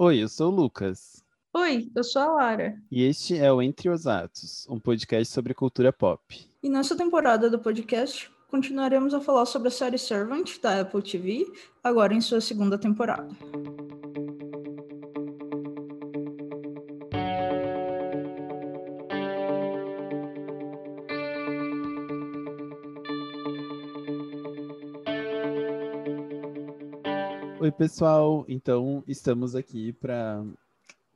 Oi, eu sou o Lucas. Oi, eu sou a Lara. E este é o Entre os Atos, um podcast sobre cultura pop. E nessa temporada do podcast, continuaremos a falar sobre a série Servant da Apple TV, agora em sua segunda temporada. Pessoal. Então, estamos aqui para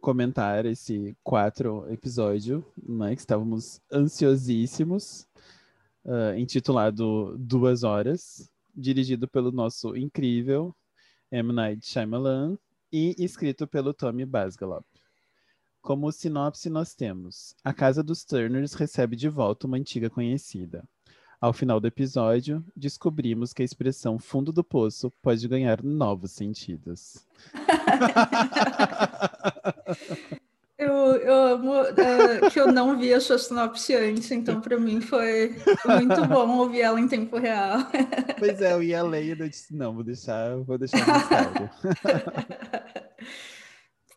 comentar esse quatro episódio, né, que estávamos ansiosíssimos, uh, intitulado Duas Horas, dirigido pelo nosso incrível M. Night Shyamalan e escrito pelo Tommy Basgalop. Como sinopse, nós temos: A casa dos Turners recebe de volta uma antiga conhecida. Ao final do episódio, descobrimos que a expressão fundo do poço pode ganhar novos sentidos. eu, eu amo uh, que eu não vi a sua sinopse antes, então para mim foi muito bom ouvir ela em tempo real. pois é, eu ia ler e eu disse, não, vou deixar, vou deixar mistério.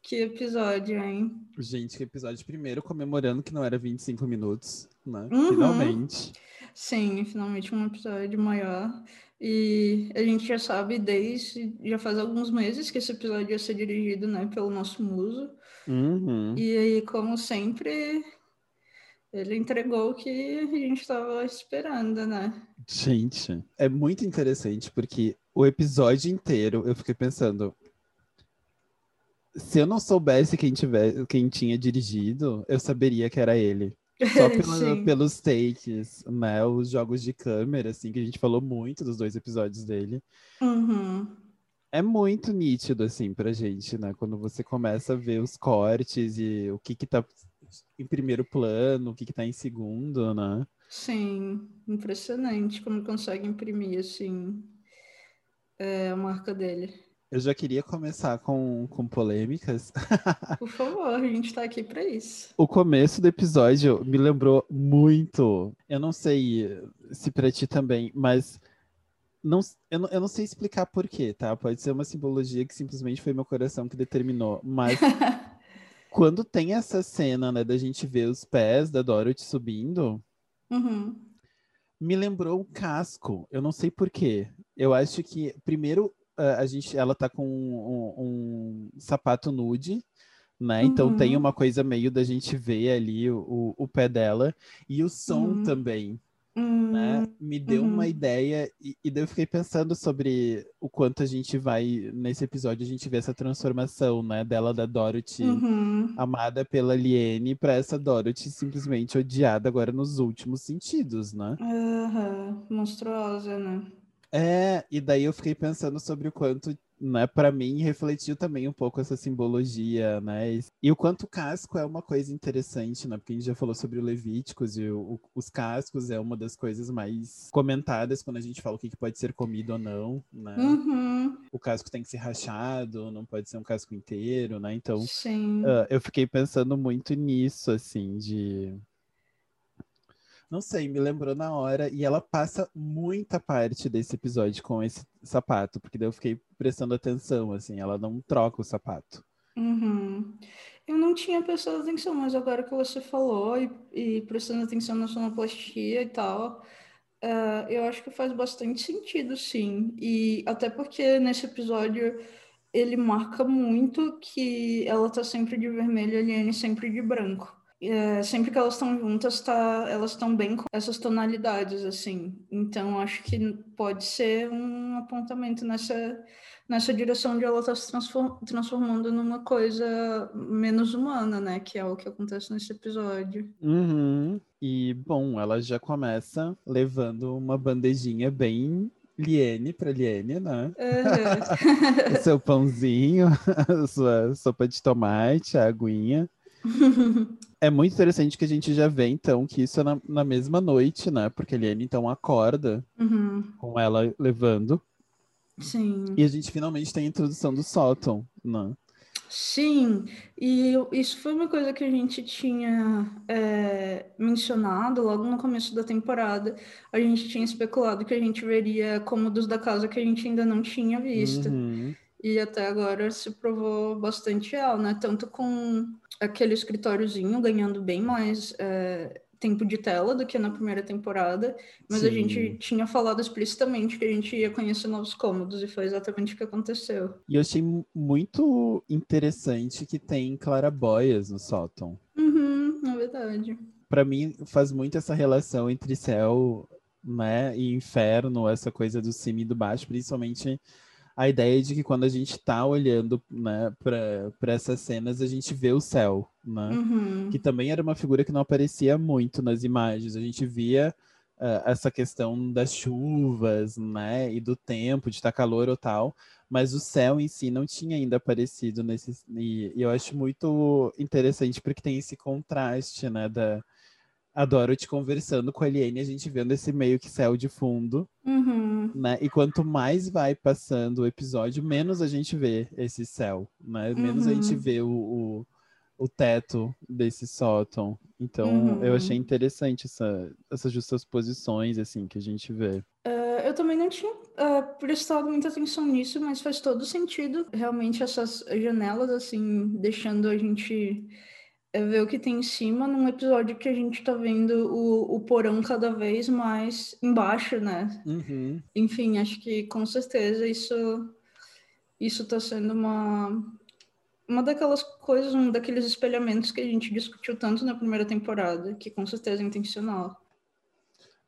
que episódio, hein? Gente, que episódio primeiro comemorando que não era 25 minutos, né? Uhum. Finalmente. Sim, finalmente um episódio maior. E a gente já sabe desde já faz alguns meses que esse episódio ia ser dirigido, né, pelo nosso muso. Uhum. E aí, como sempre, ele entregou o que a gente estava esperando, né? Gente, é muito interessante porque o episódio inteiro eu fiquei pensando, se eu não soubesse quem, tiver, quem tinha dirigido, eu saberia que era ele. Só pela, pelos takes, né? Os jogos de câmera, assim, que a gente falou muito dos dois episódios dele. Uhum. É muito nítido, assim, pra gente, né? Quando você começa a ver os cortes e o que que tá em primeiro plano, o que que tá em segundo, né? Sim, impressionante como consegue imprimir, assim, é, a marca dele. Eu já queria começar com, com polêmicas. Por favor, a gente tá aqui para isso. O começo do episódio me lembrou muito. Eu não sei se para ti também, mas não, eu, não, eu não sei explicar porquê, tá? Pode ser uma simbologia que simplesmente foi meu coração que determinou. Mas quando tem essa cena, né, da gente ver os pés da Dorothy subindo, uhum. me lembrou o casco. Eu não sei porquê. Eu acho que, primeiro, a gente, ela tá com um, um sapato nude, né? Uhum. Então tem uhum. uma coisa meio da gente ver ali o, o pé dela e o som uhum. também. Uhum. Né? Me deu uma uhum. ideia e, e daí eu fiquei pensando sobre o quanto a gente vai nesse episódio a gente vê essa transformação, né, dela da Dorothy uhum. amada pela Liene para essa Dorothy simplesmente odiada agora nos últimos sentidos, né? Monstruosa, né? É, e daí eu fiquei pensando sobre o quanto, né, para mim refletiu também um pouco essa simbologia, né? E o quanto o casco é uma coisa interessante, né? Porque a gente já falou sobre o Levíticos e o, os cascos é uma das coisas mais comentadas quando a gente fala o que, que pode ser comido ou não, né? Uhum. O casco tem que ser rachado, não pode ser um casco inteiro, né? Então, uh, eu fiquei pensando muito nisso, assim, de não sei, me lembrou na hora. E ela passa muita parte desse episódio com esse sapato, porque daí eu fiquei prestando atenção, assim, ela não troca o sapato. Uhum. Eu não tinha prestado atenção, mas agora que você falou e, e prestando atenção na sonoplastia e tal, uh, eu acho que faz bastante sentido, sim. E até porque nesse episódio ele marca muito que ela tá sempre de vermelho e a Liane sempre de branco é, sempre que elas estão juntas, tá, elas estão bem com essas tonalidades, assim. Então, acho que pode ser um apontamento nessa, nessa direção de ela estar tá se transformando numa coisa menos humana, né? Que é o que acontece nesse episódio. Uhum. E, bom, ela já começa levando uma bandejinha bem Liene para Liene, né? Uhum. o seu pãozinho, a sua sopa de tomate, a aguinha. é muito interessante que a gente já vê, então, que isso é na, na mesma noite, né? Porque a Liane, então, acorda uhum. com ela levando. Sim. E a gente finalmente tem a introdução do sótão, né? Sim, e isso foi uma coisa que a gente tinha é, mencionado logo no começo da temporada. A gente tinha especulado que a gente veria cômodos da casa que a gente ainda não tinha visto. Uhum. E até agora se provou bastante real, né? Tanto com aquele escritóriozinho ganhando bem mais é, tempo de tela do que na primeira temporada, mas Sim. a gente tinha falado explicitamente que a gente ia conhecer novos cômodos e foi exatamente o que aconteceu. E eu achei muito interessante que tem clarabóias no sótão. Uhum, é verdade. Para mim faz muito essa relação entre céu, né, e inferno, essa coisa do cima e do baixo, principalmente a ideia de que quando a gente está olhando né, para essas cenas, a gente vê o céu, né? Uhum. Que também era uma figura que não aparecia muito nas imagens. A gente via uh, essa questão das chuvas, né? E do tempo, de estar tá calor ou tal. Mas o céu em si não tinha ainda aparecido nesse. E, e eu acho muito interessante porque tem esse contraste, né? Da, adoro te conversando com a Eliane, a gente vendo esse meio que céu de fundo. Uhum. Né? E quanto mais vai passando o episódio, menos a gente vê esse céu, né? Menos uhum. a gente uhum. vê o, o, o, teto desse sótão. Então, uhum. eu achei interessante essa, essas justas posições, assim, que a gente vê. Uh, eu também não tinha uh, prestado muita atenção nisso, mas faz todo sentido. Realmente, essas janelas, assim, deixando a gente é ver o que tem em cima num episódio que a gente tá vendo o, o porão cada vez mais embaixo, né? Uhum. Enfim, acho que com certeza isso isso tá sendo uma uma daquelas coisas, um daqueles espelhamentos que a gente discutiu tanto na primeira temporada, que com certeza é intencional.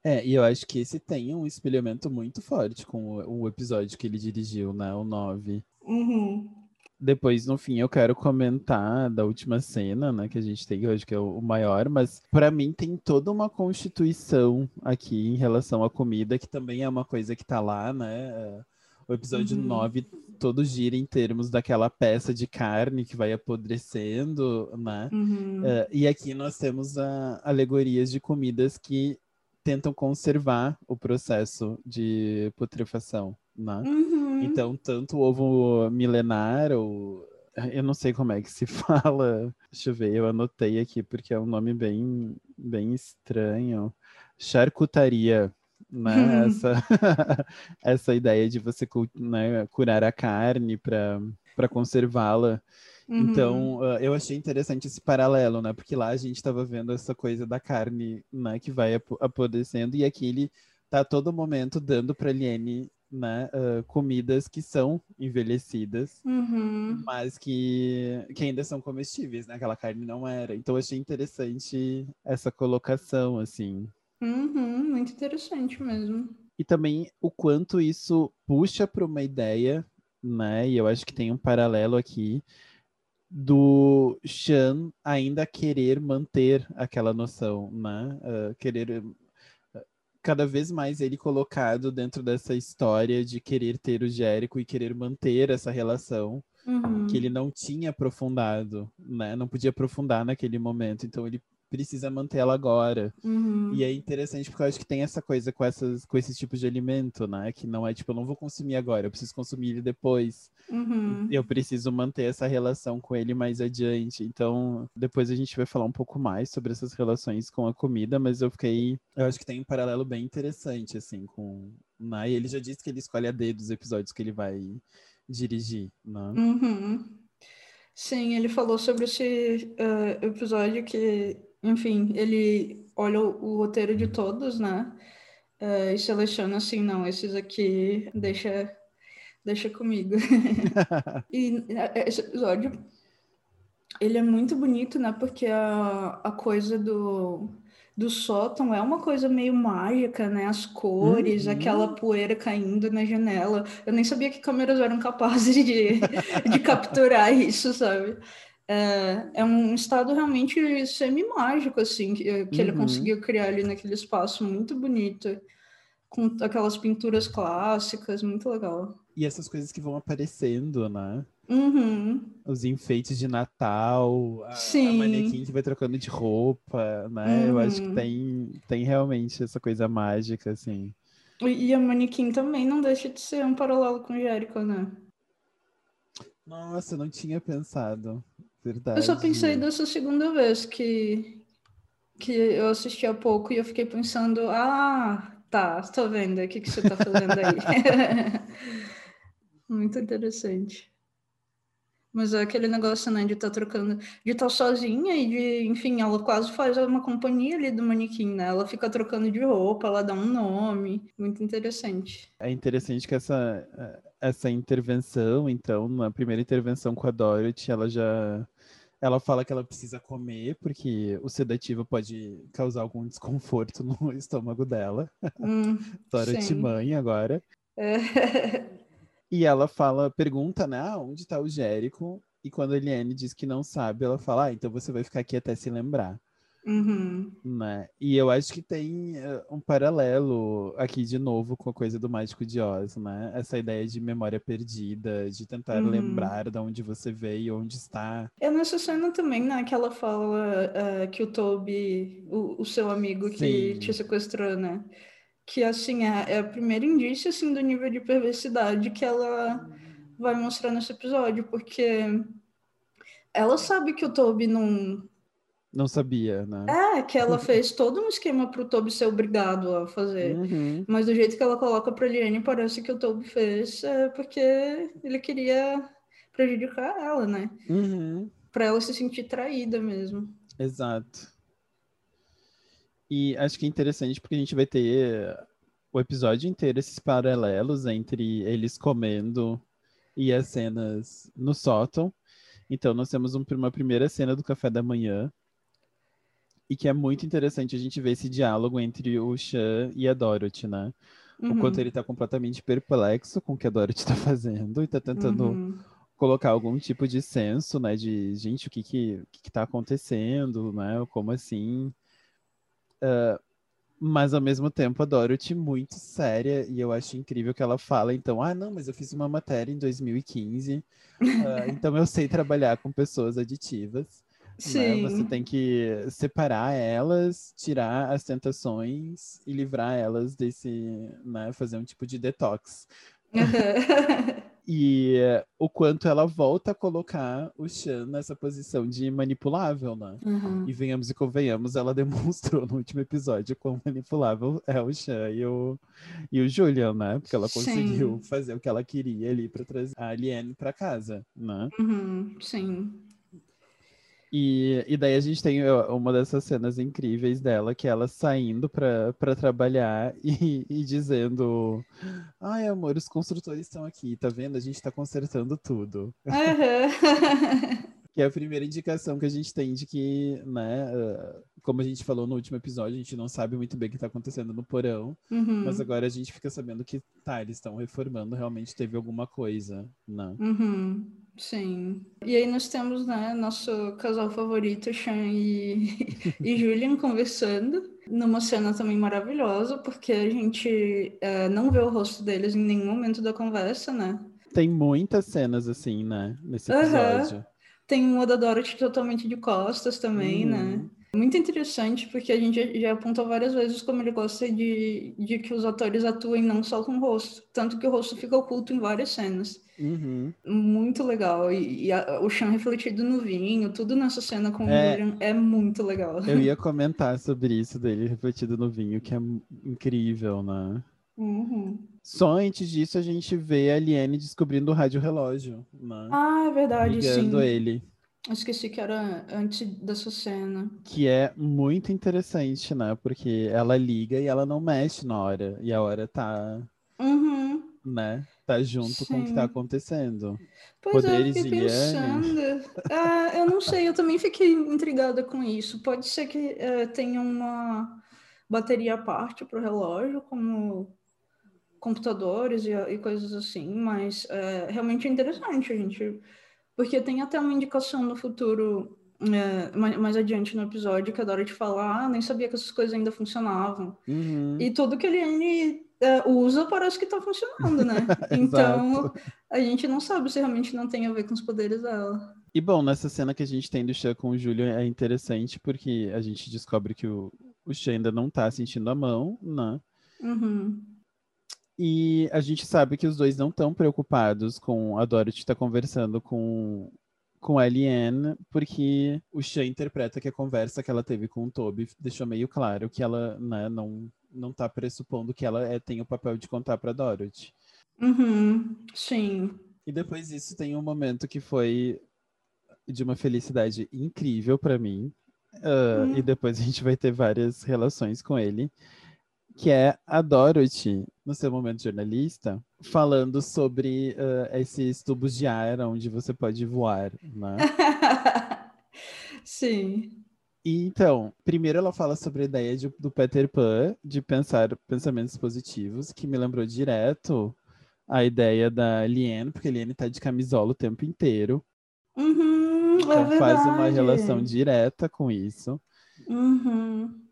É, e eu acho que esse tem um espelhamento muito forte com o, o episódio que ele dirigiu, né? O 9. Uhum. Depois, no fim, eu quero comentar da última cena, né, que a gente tem hoje, que é o maior, mas para mim tem toda uma constituição aqui em relação à comida, que também é uma coisa que tá lá, né? O episódio uhum. 9 todo gira em termos daquela peça de carne que vai apodrecendo, né? Uhum. Uh, e aqui nós temos a, alegorias de comidas que tentam conservar o processo de putrefação, né? Uhum. Então, tanto o ovo milenar, ou eu não sei como é que se fala. Deixa eu ver, eu anotei aqui porque é um nome bem, bem estranho. Charcutaria, né? Essa, essa ideia de você né, curar a carne para conservá-la. Uhum. Então, eu achei interessante esse paralelo, né? Porque lá a gente estava vendo essa coisa da carne, né? Que vai apodrecendo e aqui ele tá a todo momento dando para Liene né, uh, comidas que são envelhecidas, uhum. mas que, que ainda são comestíveis, né? Aquela carne não era. Então achei interessante essa colocação, assim. Uhum, muito interessante mesmo. E também o quanto isso puxa para uma ideia, né? E eu acho que tem um paralelo aqui do Shan ainda querer manter aquela noção, né? Uh, querer cada vez mais ele colocado dentro dessa história de querer ter o Jérico e querer manter essa relação uhum. que ele não tinha aprofundado, né? Não podia aprofundar naquele momento. Então ele precisa manter ela agora. Uhum. E é interessante porque eu acho que tem essa coisa com, essas, com esses tipos de alimento, né? Que não é tipo, eu não vou consumir agora, eu preciso consumir ele depois. Uhum. Eu preciso manter essa relação com ele mais adiante. Então, depois a gente vai falar um pouco mais sobre essas relações com a comida, mas eu fiquei. Eu acho que tem um paralelo bem interessante, assim, com. Né? E ele já disse que ele escolhe a dedo os episódios que ele vai dirigir, né? Uhum. Sim, ele falou sobre esse uh, episódio que enfim, ele olha o, o roteiro de todos, né? Uh, e seleciona assim, não, esses aqui deixa, deixa comigo. e é, esse episódio, ele é muito bonito, né? Porque a, a coisa do, do sótão é uma coisa meio mágica, né? As cores, uhum. aquela poeira caindo na janela. Eu nem sabia que câmeras eram capazes de, de capturar isso, sabe? É, é um estado realmente semi-mágico, assim, que, que uhum. ele conseguiu criar ali naquele espaço muito bonito, com aquelas pinturas clássicas, muito legal. E essas coisas que vão aparecendo, né? Uhum. Os enfeites de Natal, a, a, manequim que vai trocando de roupa, né? Uhum. Eu acho que uhum. tem, tem realmente essa coisa mágica, assim. E, e a manequim também não deixa de ser um paralelo com Jericho, né? Nossa, não tinha pensado. Verdade. Eu só pensei dessa segunda vez que, que eu assisti há pouco e eu fiquei pensando, ah, tá, tô vendo, o que, que você tá fazendo aí? Muito interessante. Mas é aquele negócio, né, de estar tá trocando, de estar tá sozinha e de, enfim, ela quase faz uma companhia ali do manequim, né? Ela fica trocando de roupa, ela dá um nome, muito interessante. É interessante que essa, essa intervenção, então, na primeira intervenção com a Dorothy, ela já ela fala que ela precisa comer porque o sedativo pode causar algum desconforto no estômago dela. Hum, Dorothy mãe agora. É. E ela fala, pergunta, né, ah, onde está o Jérico? E quando a Eliane diz que não sabe, ela fala, ah, então você vai ficar aqui até se lembrar. Uhum. Né? E eu acho que tem uh, um paralelo aqui de novo com a coisa do Mágico de Oz, né? Essa ideia de memória perdida, de tentar uhum. lembrar de onde você veio, onde está. É nessa cena também, né, que ela fala uh, que o Toby, o, o seu amigo que Sim. te sequestrou, né? Que assim é, é o primeiro indício assim do nível de perversidade que ela vai mostrar nesse episódio, porque ela sabe que o Toby não não sabia, né? É, que ela fez todo um esquema para o Toby ser obrigado a fazer. Uhum. Mas do jeito que ela coloca para Liane, parece que o Toby fez é porque ele queria prejudicar ela, né? Uhum. Para ela se sentir traída mesmo. Exato. E acho que é interessante porque a gente vai ter o episódio inteiro esses paralelos entre eles comendo e as cenas no sótão. Então, nós temos um, uma primeira cena do café da manhã. E que é muito interessante a gente ver esse diálogo entre o Chan e a Dorothy, né? Uhum. O quanto ele tá completamente perplexo com o que a Dorothy tá fazendo e tá tentando uhum. colocar algum tipo de senso, né? De, gente, o que que, que que tá acontecendo, né? Como assim? Uh, mas ao mesmo tempo a Dorothy muito séria e eu acho incrível que ela fala então ah não mas eu fiz uma matéria em 2015 uh, então eu sei trabalhar com pessoas aditivas né? Sim. Né? você tem que separar elas tirar as tentações e livrar elas desse né fazer um tipo de detox E o quanto ela volta a colocar o Chan nessa posição de manipulável, né? Uhum. E venhamos e convenhamos, ela demonstrou no último episódio quão manipulável é o Chan e o, e o Julian, né? Porque ela conseguiu sim. fazer o que ela queria ali para trazer a Aliene para casa, né? Uhum, sim. E, e daí a gente tem uma dessas cenas incríveis dela, que é ela saindo para trabalhar e, e dizendo: Ai, amor, os construtores estão aqui, tá vendo? A gente tá consertando tudo. Uhum. que é a primeira indicação que a gente tem de que, né, como a gente falou no último episódio, a gente não sabe muito bem o que está acontecendo no porão, uhum. mas agora a gente fica sabendo que, tá, eles estão reformando, realmente teve alguma coisa, né? Uhum. Sim. E aí nós temos, né, nosso casal favorito, Sean e, e Julian, conversando, numa cena também maravilhosa, porque a gente é, não vê o rosto deles em nenhum momento da conversa, né? Tem muitas cenas assim, né, nesse episódio. Uhum. Tem uma da Dorothy totalmente de costas também, uhum. né? Muito interessante, porque a gente já apontou várias vezes como ele gosta de, de que os atores atuem não só com o rosto, tanto que o rosto fica oculto em várias cenas. Uhum. Muito legal. E, e a, o chão refletido no vinho, tudo nessa cena com é, o William é muito legal. Eu ia comentar sobre isso dele refletido no vinho, que é incrível, né? Uhum. Só antes disso a gente vê a Liane descobrindo o rádio relógio, né? Ah, é verdade, Ligando sim. ele. Eu esqueci que era antes dessa cena. Que é muito interessante, né? Porque ela liga e ela não mexe na hora. E a hora tá. Uhum. Né? Tá junto Sim. com o que tá acontecendo. Pois Poderes é, eu fiquei pensando. ah, eu não sei, eu também fiquei intrigada com isso. Pode ser que uh, tenha uma bateria à parte pro relógio, como computadores e, e coisas assim, mas uh, realmente é interessante a gente porque tem até uma indicação no futuro, é, mais, mais, adiante no episódio, que a Dorothy fala, ah, nem sabia que essas coisas ainda funcionavam. Uhum. E tudo que ele é, usa parece que está funcionando, né? então, a gente não sabe se realmente não tem a ver com os poderes dela. E bom, nessa cena que a gente tem do Chan com o Júlio é interessante porque a gente descobre que o, o Chan ainda não está sentindo a mão, né? Uhum. E a gente sabe que os dois não estão preocupados com a Dorothy estar tá conversando com, com a Eliane, porque o Shan interpreta que a conversa que ela teve com o Toby deixou meio claro que ela né, não, não tá pressupondo que ela é, tem o papel de contar para Dorothy. Uhum, sim. E depois disso tem um momento que foi de uma felicidade incrível para mim. Uh, hum. E depois a gente vai ter várias relações com ele. Que é a Dorothy, no seu momento jornalista, falando sobre uh, esses tubos de ar onde você pode voar, né? Sim. E então, primeiro ela fala sobre a ideia de, do Peter Pan de pensar pensamentos positivos, que me lembrou direto a ideia da Liane, porque a Liane tá de camisola o tempo inteiro. Uhum, é então é faz uma relação direta com isso. Uhum.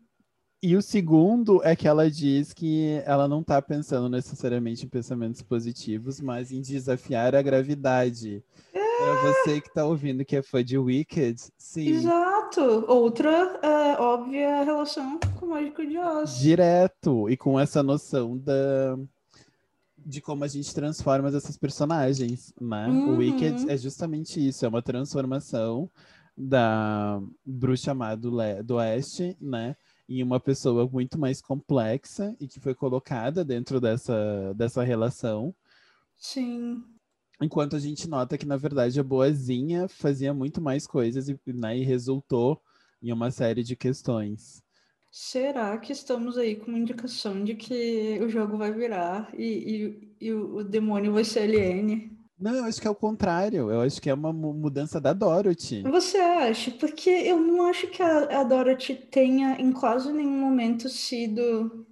E o segundo é que ela diz que ela não está pensando necessariamente em pensamentos positivos, mas em desafiar a gravidade. É. Para você que está ouvindo que é fã de Wicked, sim. Exato. Outra é, óbvia relação com o Mágico de Oz. Direto. E com essa noção da de como a gente transforma essas personagens, né? Uhum. O Wicked é justamente isso, é uma transformação da bruxa má do, do oeste, né? Em uma pessoa muito mais complexa e que foi colocada dentro dessa, dessa relação. Sim. Enquanto a gente nota que, na verdade, a boazinha fazia muito mais coisas e, né, e resultou em uma série de questões. Será que estamos aí com uma indicação de que o jogo vai virar e, e, e o demônio vai ser Aliene? Não, eu acho que é o contrário. Eu acho que é uma mudança da Dorothy. Você acha? Porque eu não acho que a, a Dorothy tenha em quase nenhum momento sido.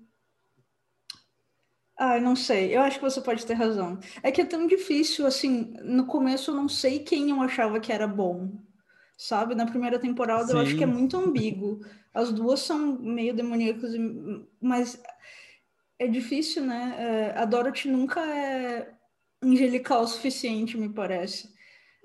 Ah, não sei. Eu acho que você pode ter razão. É que é tão difícil, assim, no começo eu não sei quem eu achava que era bom sabe? Na primeira temporada Sim. eu acho que é muito ambíguo. As duas são meio demoníacas, mas é difícil, né? É, a Dorothy nunca é angelical o suficiente, me parece.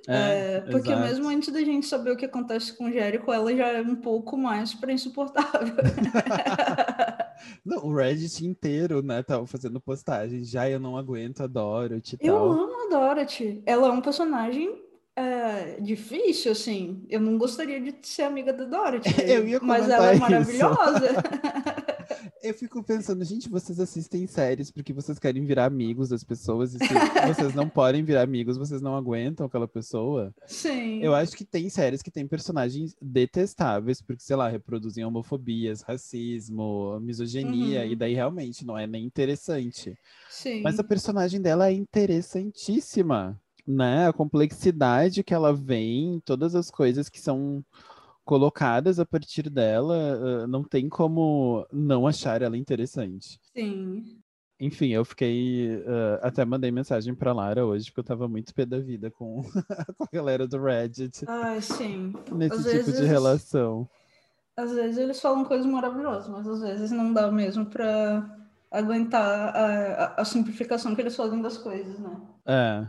É, é, porque exato. mesmo antes da gente saber o que acontece com o Jericho, ela já é um pouco mais para insuportável. não, o Reddit inteiro, né, tava fazendo postagem. Já eu não aguento a Dorothy. Eu tal. amo a Dorothy. Ela é um personagem é, difícil, assim. Eu não gostaria de ser amiga da Dorothy. eu ia mas ela é maravilhosa. eu fico pensando, gente, vocês assistem séries porque vocês querem virar amigos das pessoas e se vocês não podem virar amigos, vocês não aguentam aquela pessoa. Sim. Eu acho que tem séries que têm personagens detestáveis porque, sei lá, reproduzem homofobias, racismo, misoginia, uhum. e daí realmente não é nem interessante. Sim. Mas a personagem dela é interessantíssima né, a complexidade que ela vem, todas as coisas que são colocadas a partir dela, uh, não tem como não achar ela interessante. Sim. Enfim, eu fiquei. Uh, até mandei mensagem pra Lara hoje, porque eu tava muito pé da vida com, com a galera do Reddit. Ah, sim. Nesse às tipo vezes, de relação. Às vezes eles falam coisas maravilhosas, mas às vezes não dá mesmo pra aguentar a, a, a simplificação que eles fazem das coisas, né? É.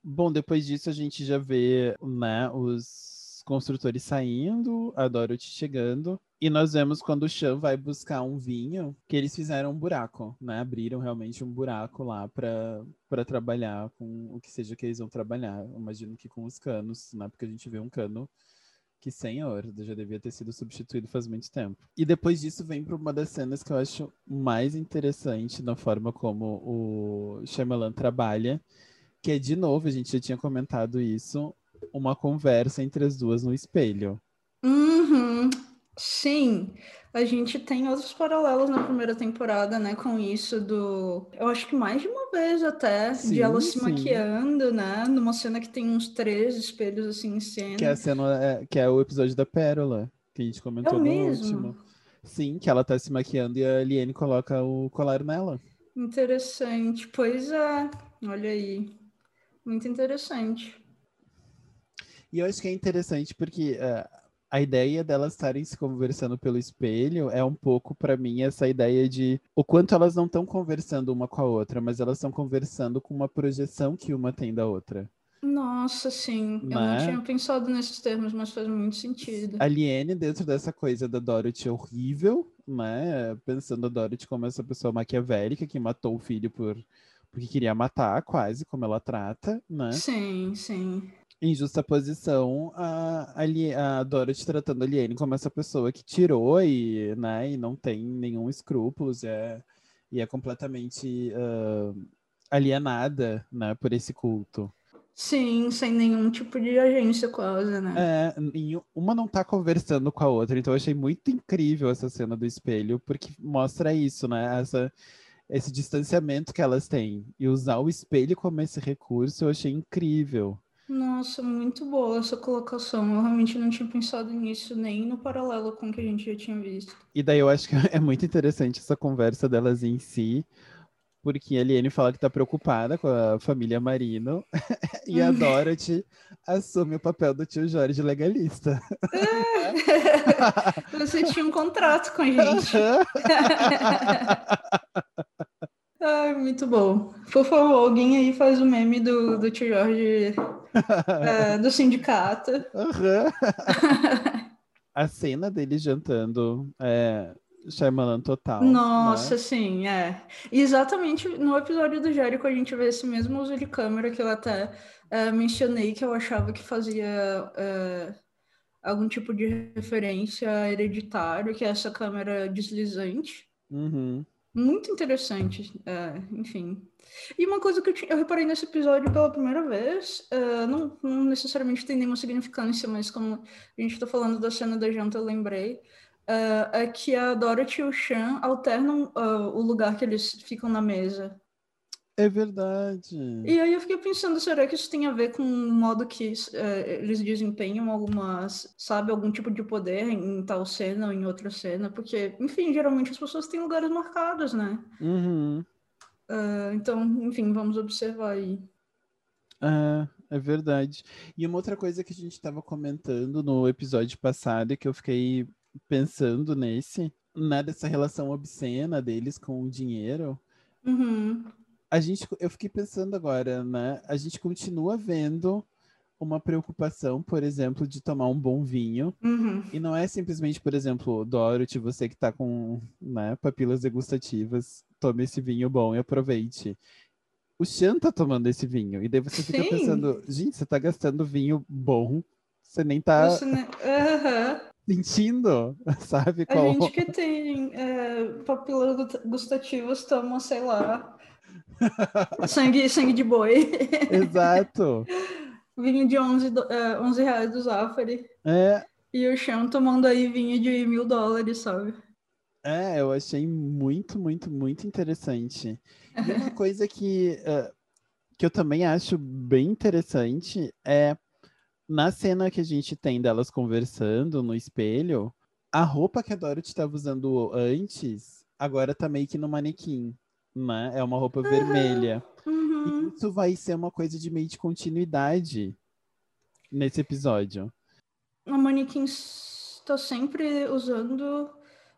Bom, depois disso a gente já vê, né, os construtores saindo, a Dorothy chegando, e nós vemos quando o Chan vai buscar um vinho, que eles fizeram um buraco, né? Abriram realmente um buraco lá para trabalhar com o que seja que eles vão trabalhar. Imagino que com os canos, né? Porque a gente vê um cano que, senhor, já devia ter sido substituído faz muito tempo. E depois disso vem para uma das cenas que eu acho mais interessante na forma como o Shyamalan trabalha, que é de novo, a gente já tinha comentado isso, uma conversa entre as duas no espelho. Uhum. Sim, a gente tem outros paralelos na primeira temporada, né, com isso do, eu acho que mais de uma vez até, sim, de ela se sim. maquiando, né, numa cena que tem uns três espelhos assim em cena. Que é a cena, é, que é o episódio da Pérola, que a gente comentou é no mesmo? último. Sim, que ela tá se maquiando e a Liane coloca o colar nela. Interessante, pois é, olha aí. Muito interessante. E eu acho que é interessante porque uh, a ideia delas estarem se conversando pelo espelho é um pouco, para mim, essa ideia de o quanto elas não estão conversando uma com a outra, mas elas estão conversando com uma projeção que uma tem da outra. Nossa, sim. Mas... Eu não né? tinha pensado nesses termos, mas faz muito sentido. A Liene, dentro dessa coisa da Dorothy horrível, né? Pensando a Dorothy como essa pessoa maquiavélica que matou o filho por porque queria matar, quase, como ela trata, né? Sim, sim. Em justa posição, a, a, a Dorothy tratando a Liane como essa pessoa que tirou e, né, e não tem nenhum escrúpulos, e é, e é completamente uh, alienada, né, por esse culto. Sim, sem nenhum tipo de agência quase, né? É, uma não tá conversando com a outra, então eu achei muito incrível essa cena do espelho, porque mostra isso, né? Essa, esse distanciamento que elas têm. E usar o espelho como esse recurso eu achei incrível. Nossa, muito boa essa colocação. Eu realmente não tinha pensado nisso nem no paralelo com o que a gente já tinha visto. E daí eu acho que é muito interessante essa conversa delas em si, porque a Eliane fala que tá preocupada com a família Marino e a uhum. Dorothy assume o papel do tio Jorge legalista. Você tinha um contrato com a gente. Ai, muito bom. Por favor, alguém aí faz o meme do, do tio Jorge é, do sindicato. Uhum. a cena dele jantando é, Shyamalan total. Nossa, né? sim, é. Exatamente no episódio do Jérico a gente vê esse mesmo uso de câmera que eu até é, mencionei que eu achava que fazia é, algum tipo de referência hereditário, que é essa câmera deslizante. Uhum. Muito interessante, é, enfim. E uma coisa que eu, eu, reparei nesse episódio pela primeira vez, uh, não, não, necessariamente tem nenhuma significância, mas como a gente está falando da cena da janta, eu lembrei, uh, é que a Dorothy e o Sean alternam o lugar que eles ficam na mesa. É verdade. E aí eu fiquei pensando, será que isso tem a ver com o modo que uh, eles desempenham algumas, sabe, algum tipo de poder em tal cena ou em outra cena? Porque, enfim, geralmente as pessoas têm lugares marcados, né? Uhum. Uh, então, enfim, vamos observar aí. É, é verdade. E uma outra coisa que a gente estava comentando no episódio passado, que eu fiquei pensando nesse, né, dessa relação obscena deles com o dinheiro. Uhum. A gente, eu fiquei pensando agora, né? A gente continua vendo uma preocupação, por exemplo, de tomar um bom vinho. Uhum. E não é simplesmente, por exemplo, Dorothy, você que está com né, papilas degustativas, tome esse vinho bom e aproveite. O Chan tá tomando esse vinho. E daí você fica Sim. pensando, gente, você tá gastando vinho bom, você nem tá. Uhum sentindo, sabe? A qual... gente que tem é, papilas gustativas toma, sei lá, sangue, sangue de boi. Exato. vinho de 11, do, é, 11 reais do Zafari. É. E o chão tomando aí vinho de mil dólares, sabe? É, eu achei muito, muito, muito interessante. E uma coisa que, uh, que eu também acho bem interessante é na cena que a gente tem delas conversando no espelho, a roupa que a Dorothy estava usando antes, agora tá meio que no manequim, né? É uma roupa uhum. vermelha. Uhum. Isso vai ser uma coisa de meio de continuidade nesse episódio. A manequim está sempre usando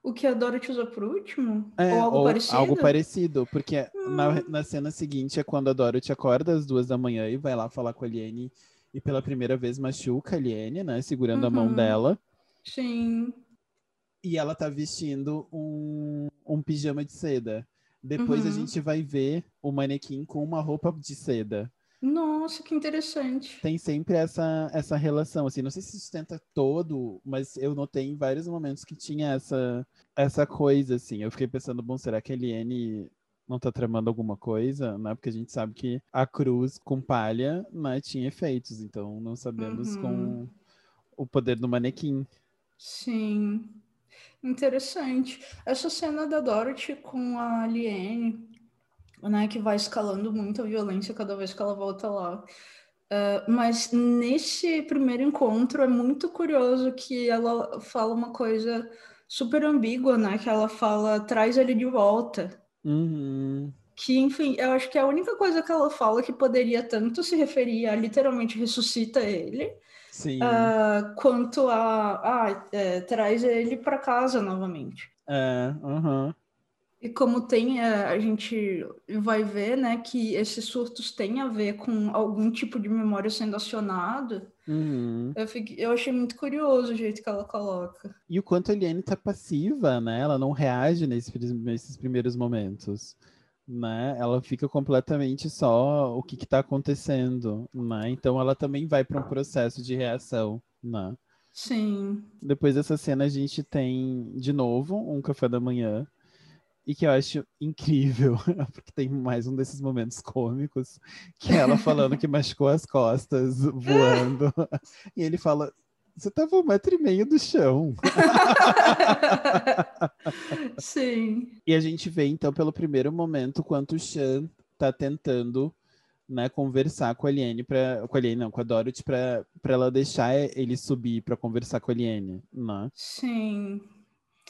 o que a Dorothy usa por último? É, ou algo ou parecido? Algo parecido, porque hum. na, na cena seguinte é quando a Dorothy acorda às duas da manhã e vai lá falar com a Liane e pela primeira vez machuca a Liane, né? Segurando uhum. a mão uhum. dela. Sim. E ela tá vestindo um, um pijama de seda. Depois uhum. a gente vai ver o manequim com uma roupa de seda. Nossa, que interessante. Tem sempre essa, essa relação, assim, não sei se sustenta todo, mas eu notei em vários momentos que tinha essa, essa coisa, assim. Eu fiquei pensando, bom, será que a Eliane não tá tramando alguma coisa, né? Porque a gente sabe que a cruz com palha né, tinha efeitos, então não sabemos uhum. com o poder do manequim. Sim, interessante. Essa cena da Dorothy com a Liane, né, que vai escalando muito a violência cada vez que ela volta lá. Uh, mas nesse primeiro encontro é muito curioso que ela fala uma coisa super ambígua, né? Que ela fala, traz ele de volta. Uhum. Que, enfim, eu acho que é a única coisa que ela fala que poderia tanto se referir a literalmente ressuscita ele, uh, quanto a ah, é, traz ele para casa novamente. É, uhum. E como tem, é, a gente vai ver, né, que esses surtos têm a ver com algum tipo de memória sendo acionado. Uhum. Eu, fiquei, eu achei muito curioso o jeito que ela coloca. E o quanto a Eliane tá passiva, né? Ela não reage nesses, nesses primeiros momentos. Né? Ela fica completamente só o que está acontecendo, né? Então ela também vai para um processo de reação, né? Sim. Depois dessa cena a gente tem de novo um café da manhã e que eu acho incrível, porque tem mais um desses momentos cômicos, que é ela falando que machucou as costas voando, e ele fala, você tava um metro e meio do chão. Sim. E a gente vê, então, pelo primeiro momento, quanto o Chan tá tentando né, conversar com a Aliene, pra, com a Aliene, não, com a Dorothy, para ela deixar ele subir para conversar com a Aliene, né? Sim.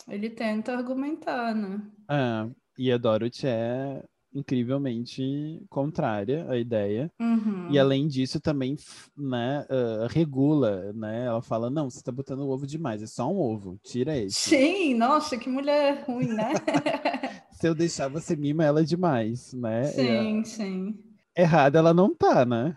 Ele tenta argumentar, né? Ah, e a Dorothy é incrivelmente contrária à ideia. Uhum. E além disso, também né, uh, regula, né? Ela fala, não, você tá botando o ovo demais, é só um ovo, tira esse. Sim, nossa, que mulher ruim, né? Se eu deixar, você mima ela demais, né? Sim, é... sim. Errada ela não tá, né?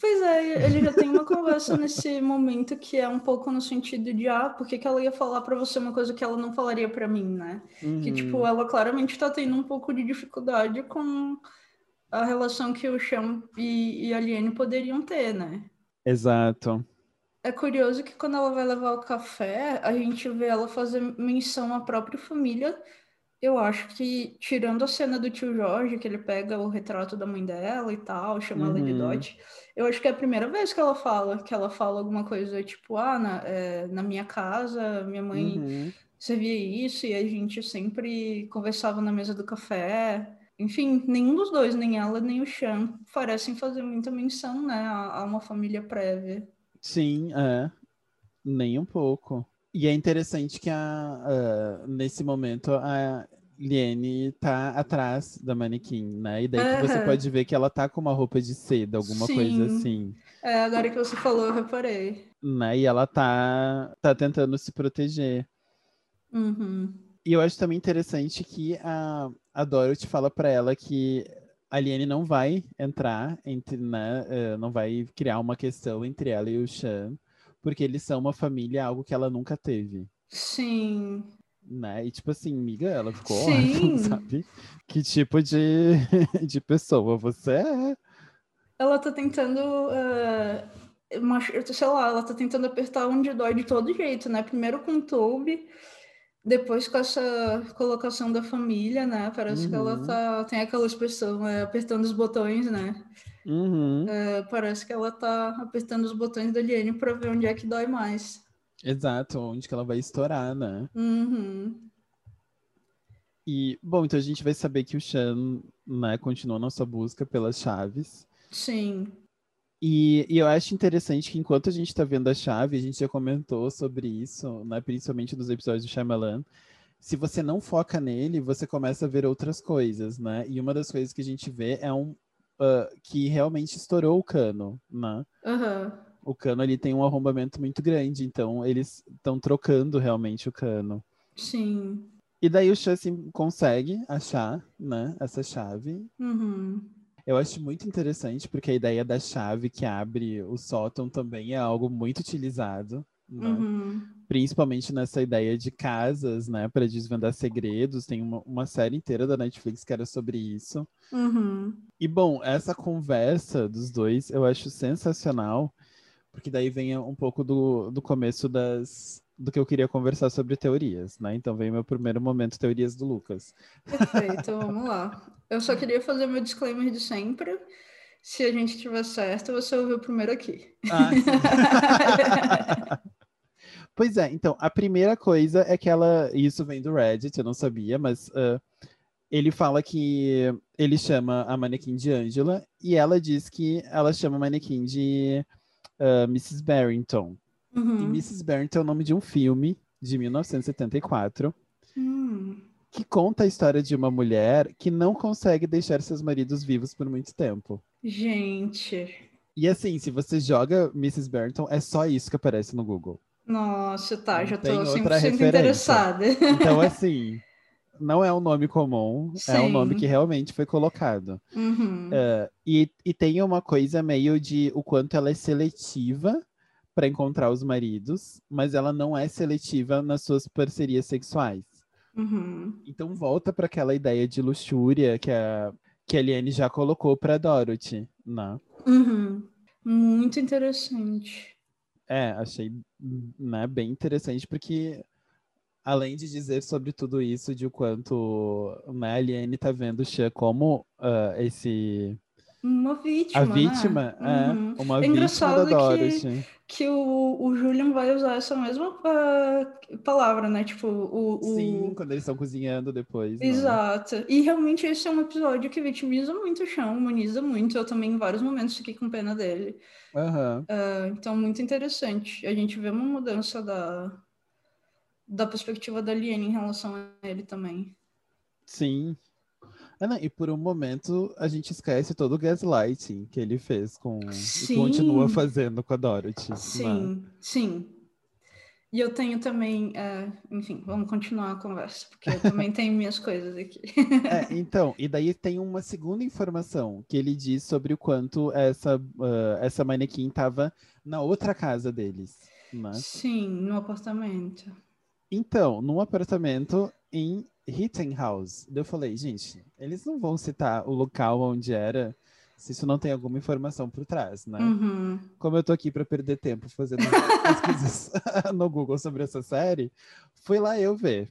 Pois é, ele já tem uma conversa nesse momento que é um pouco no sentido de, ah, por que, que ela ia falar para você uma coisa que ela não falaria para mim, né? Uhum. Que, tipo, ela claramente tá tendo um pouco de dificuldade com a relação que o Cham e, e a Liane poderiam ter, né? Exato. É curioso que quando ela vai levar o café, a gente vê ela fazer menção à própria família eu acho que, tirando a cena do tio Jorge, que ele pega o retrato da mãe dela e tal, chama uhum. ela de uhum. Dot, eu acho que é a primeira vez que ela fala, que ela fala alguma coisa tipo, ah, na, é, na minha casa, minha mãe uhum. servia isso e a gente sempre conversava na mesa do café. Enfim, nenhum dos dois, nem ela nem o Chan, parecem fazer muita menção, né, a, a uma família prévia. Sim, é. Nem um pouco. E é interessante que a, uh, nesse momento a Liene tá atrás da manequim, né? E daí uhum. você pode ver que ela tá com uma roupa de seda, alguma Sim. coisa assim. É, agora que você falou, eu reparei. Né? E ela tá, tá tentando se proteger. Uhum. E eu acho também interessante que a, a Dorothy fala para ela que a Liene não vai entrar entre, né? Uh, não vai criar uma questão entre ela e o Sean porque eles são uma família, algo que ela nunca teve. Sim. Né? E tipo assim, miga, ela ficou órfã, sabe? Que tipo de, de pessoa você é? Ela tá tentando. Uh, sei lá, ela tá tentando apertar onde dói de todo jeito, né? Primeiro com o Toby, depois com essa colocação da família, né? Parece uhum. que ela uhum. tá, tem aquela expressão, é, apertando os botões, né? Uhum. É, parece que ela tá apertando os botões da Liane para ver onde é que dói mais. Exato, onde que ela vai estourar, né? Uhum. E, bom, então a gente vai saber que o Shan, né, continua nossa busca pelas chaves. Sim. E, e, eu acho interessante que enquanto a gente está vendo a chave, a gente já comentou sobre isso, né, principalmente dos episódios do Shyamalan, se você não foca nele, você começa a ver outras coisas, né? E uma das coisas que a gente vê é um, uh, que realmente estourou o cano, né? Uhum. O cano ali tem um arrombamento muito grande, então eles estão trocando realmente o cano. Sim. E daí o Chassin consegue achar, né, essa chave. Uhum. Eu acho muito interessante, porque a ideia da chave que abre o sótão também é algo muito utilizado. Né? Uhum. Principalmente nessa ideia de casas, né, para desvendar segredos. Tem uma, uma, série inteira da Netflix que era sobre isso. Uhum. E bom, essa conversa dos dois eu acho sensacional, porque daí vem um pouco do, do começo das, do que eu queria conversar sobre teorias, né? Então vem meu primeiro momento, teorias do Lucas. Perfeito, vamos lá. Eu só queria fazer meu disclaimer de sempre. Se a gente tiver certo, você ouviu primeiro aqui. Ah, Pois é, então, a primeira coisa é que ela. Isso vem do Reddit, eu não sabia, mas uh, ele fala que ele chama a manequim de Angela e ela diz que ela chama a manequim de uh, Mrs. Barrington. Uhum. E Mrs. Barrington é o nome de um filme de 1974 hum. que conta a história de uma mulher que não consegue deixar seus maridos vivos por muito tempo. Gente. E assim, se você joga Mrs. Barrington, é só isso que aparece no Google. Nossa, tá, já tô 100% interessada. Então, assim, não é um nome comum, Sim. é um nome que realmente foi colocado. Uhum. Uh, e, e tem uma coisa meio de o quanto ela é seletiva para encontrar os maridos, mas ela não é seletiva nas suas parcerias sexuais. Uhum. Então volta para aquela ideia de luxúria que a, que a Eliane já colocou para Dorothy, né? Uhum. Muito interessante. É, achei né, bem interessante, porque além de dizer sobre tudo isso, de o quanto né, a Aliene tá vendo o Xia como uh, esse. Uma vítima. A vítima, né? é. Uhum. Uma É vítima da que- Dorothy. Que o, o Julian vai usar essa mesma ah, palavra, né? Tipo, o. o... Sim, quando eles estão cozinhando depois. né? Exato. E realmente esse é um episódio que vitimiza muito o chão, humaniza muito. Eu também, em vários momentos, fiquei com pena dele. Aham. Ah, então, muito interessante. A gente vê uma mudança da, da perspectiva da Liane em relação a ele também. Sim. Ah, não, e por um momento a gente esquece todo o gaslighting que ele fez com. E Sim. continua fazendo com a Dorothy. né? Sim, sim. E eu tenho também, ah, enfim, vamos continuar a conversa, porque eu também tenho minhas coisas aqui. É, então, e daí tem uma segunda informação que ele diz sobre o quanto essa, ah, essa manequim estava na outra casa deles. Né? Sim, no apartamento. Então, num apartamento em Rittenhouse. Eu falei, gente, eles não vão citar o local onde era se isso não tem alguma informação por trás, né? Uhum. Como eu tô aqui para perder tempo fazendo pesquisas no Google sobre essa série, fui lá eu ver.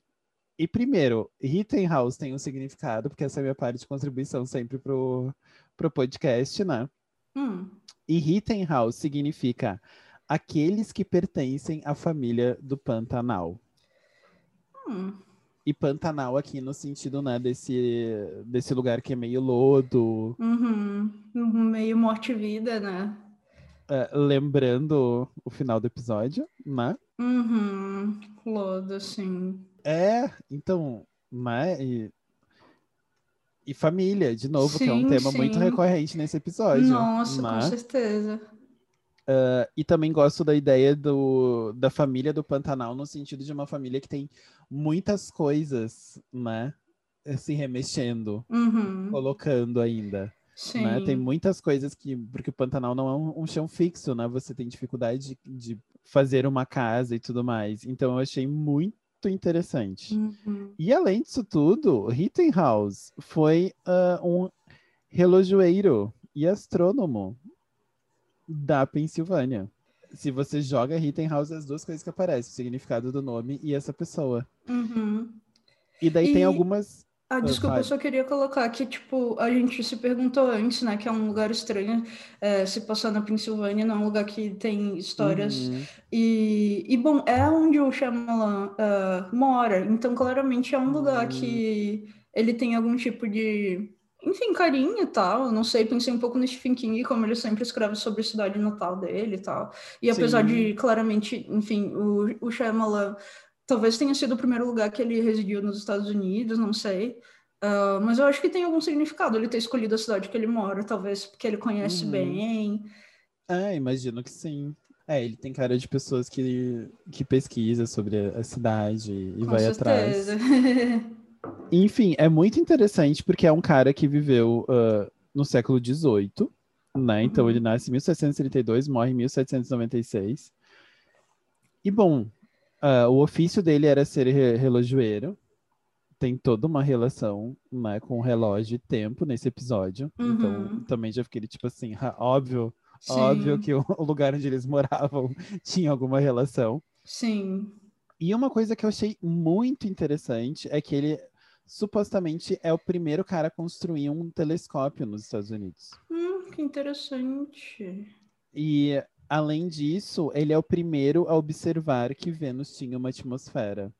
E primeiro, Rittenhouse tem um significado, porque essa é a minha parte de contribuição sempre pro, pro podcast, né? Hum. E Rittenhouse significa aqueles que pertencem à família do Pantanal. Hum. E Pantanal aqui no sentido, né, desse, desse lugar que é meio lodo, Uhum. Meio morte-vida, né? é, lembrando o final do episódio, né? Uhum. Lodo, sim. É, então, né? E, e família, de novo, que é um Sim, tema muito sim. recorrente nesse episódio. Nossa, né? com certeza. E também gosto da ideia do, da família do Pantanal, no sentido de uma família que tem muitas coisas, né? Se remexendo, Uhum. colocando ainda. Sim. né? Tem muitas coisas que. Porque o Pantanal não é um, um chão fixo, né? Você tem dificuldade de, de fazer uma casa e tudo mais. Então eu achei muito interessante. Uhum. E além disso tudo, Rittenhouse foi ah, um relojoeiro e astrônomo da Pensilvânia. Se você joga Rittenhouse, as duas coisas que aparecem, o significado do nome e essa pessoa. Uhum. E daí tem E- algumas. Ah, desculpa, vai. eu só queria colocar que, tipo, a gente se perguntou antes, né, que é um lugar estranho é, se passar na Pensilvânia, não é um lugar que tem histórias. Uhum. E, e, bom, é onde o Shyamalan ah, mora, então claramente é um lugar Hum. que ele tem algum tipo de, enfim, carinho e tal. Não sei, pensei um pouco no Stephen King, como ele sempre escreve sobre a cidade natal dele e tal. E apesar Sim. de, claramente, enfim, o, o Shyamalan talvez tenha sido o primeiro lugar que ele residiu nos Estados Unidos, não sei. Ah, mas eu acho que tem algum significado ele ter escolhido a cidade que ele mora, talvez porque ele conhece Uhum. bem. É, imagino que sim. É, ele tem cara de pessoas que, que pesquisa sobre a cidade e Com vai atrás. Enfim, é muito interessante porque é um cara que viveu ah, no século XVIII, né? Então ele nasce em 1732, morre em 1796. E bom, ah, o ofício dele era ser re- relojoeiro. Tem toda uma relação, né, com relógio e tempo nesse episódio. Então Uhum. também já fiquei tipo assim, "Ah, óbvio, óbvio Sim, que o o lugar onde eles moravam tinha alguma relação. sim. E uma coisa que eu achei muito interessante é que ele supostamente é o primeiro cara a construir um telescópio nos Estados Unidos. Hum, que interessante. E além disso, ele é o primeiro a observar que Vênus tinha uma atmosfera.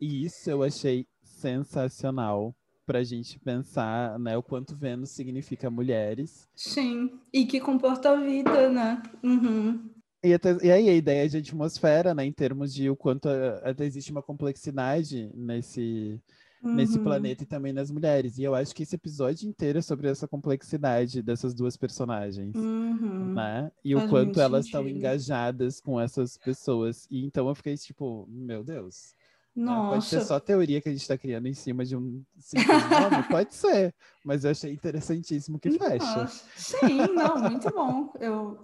E isso eu achei sensacional pra gente pensar, né, o quanto Vênus significa mulheres. Sim. E que comporta a vida, né? Uhum. E, até- e aí a ideia de atmosfera, né, em termos de o quanto eh, até existe uma complexidade nesse, nesse Uhum. planeta e também nas mulheres. E eu acho que esse episódio inteiro é sobre essa complexidade dessas duas personagens, Uhum. né? E o Faz quanto muito elas estão engajadas com essas pessoas. E então eu fiquei tipo, meu Deus. né? Pode ser Nossa. só teoria que a gente está criando em cima de um simples nome? Pode ser. Mas eu achei interessantíssimo que fecha. Nossa. Sim, não, muito bom. Eu...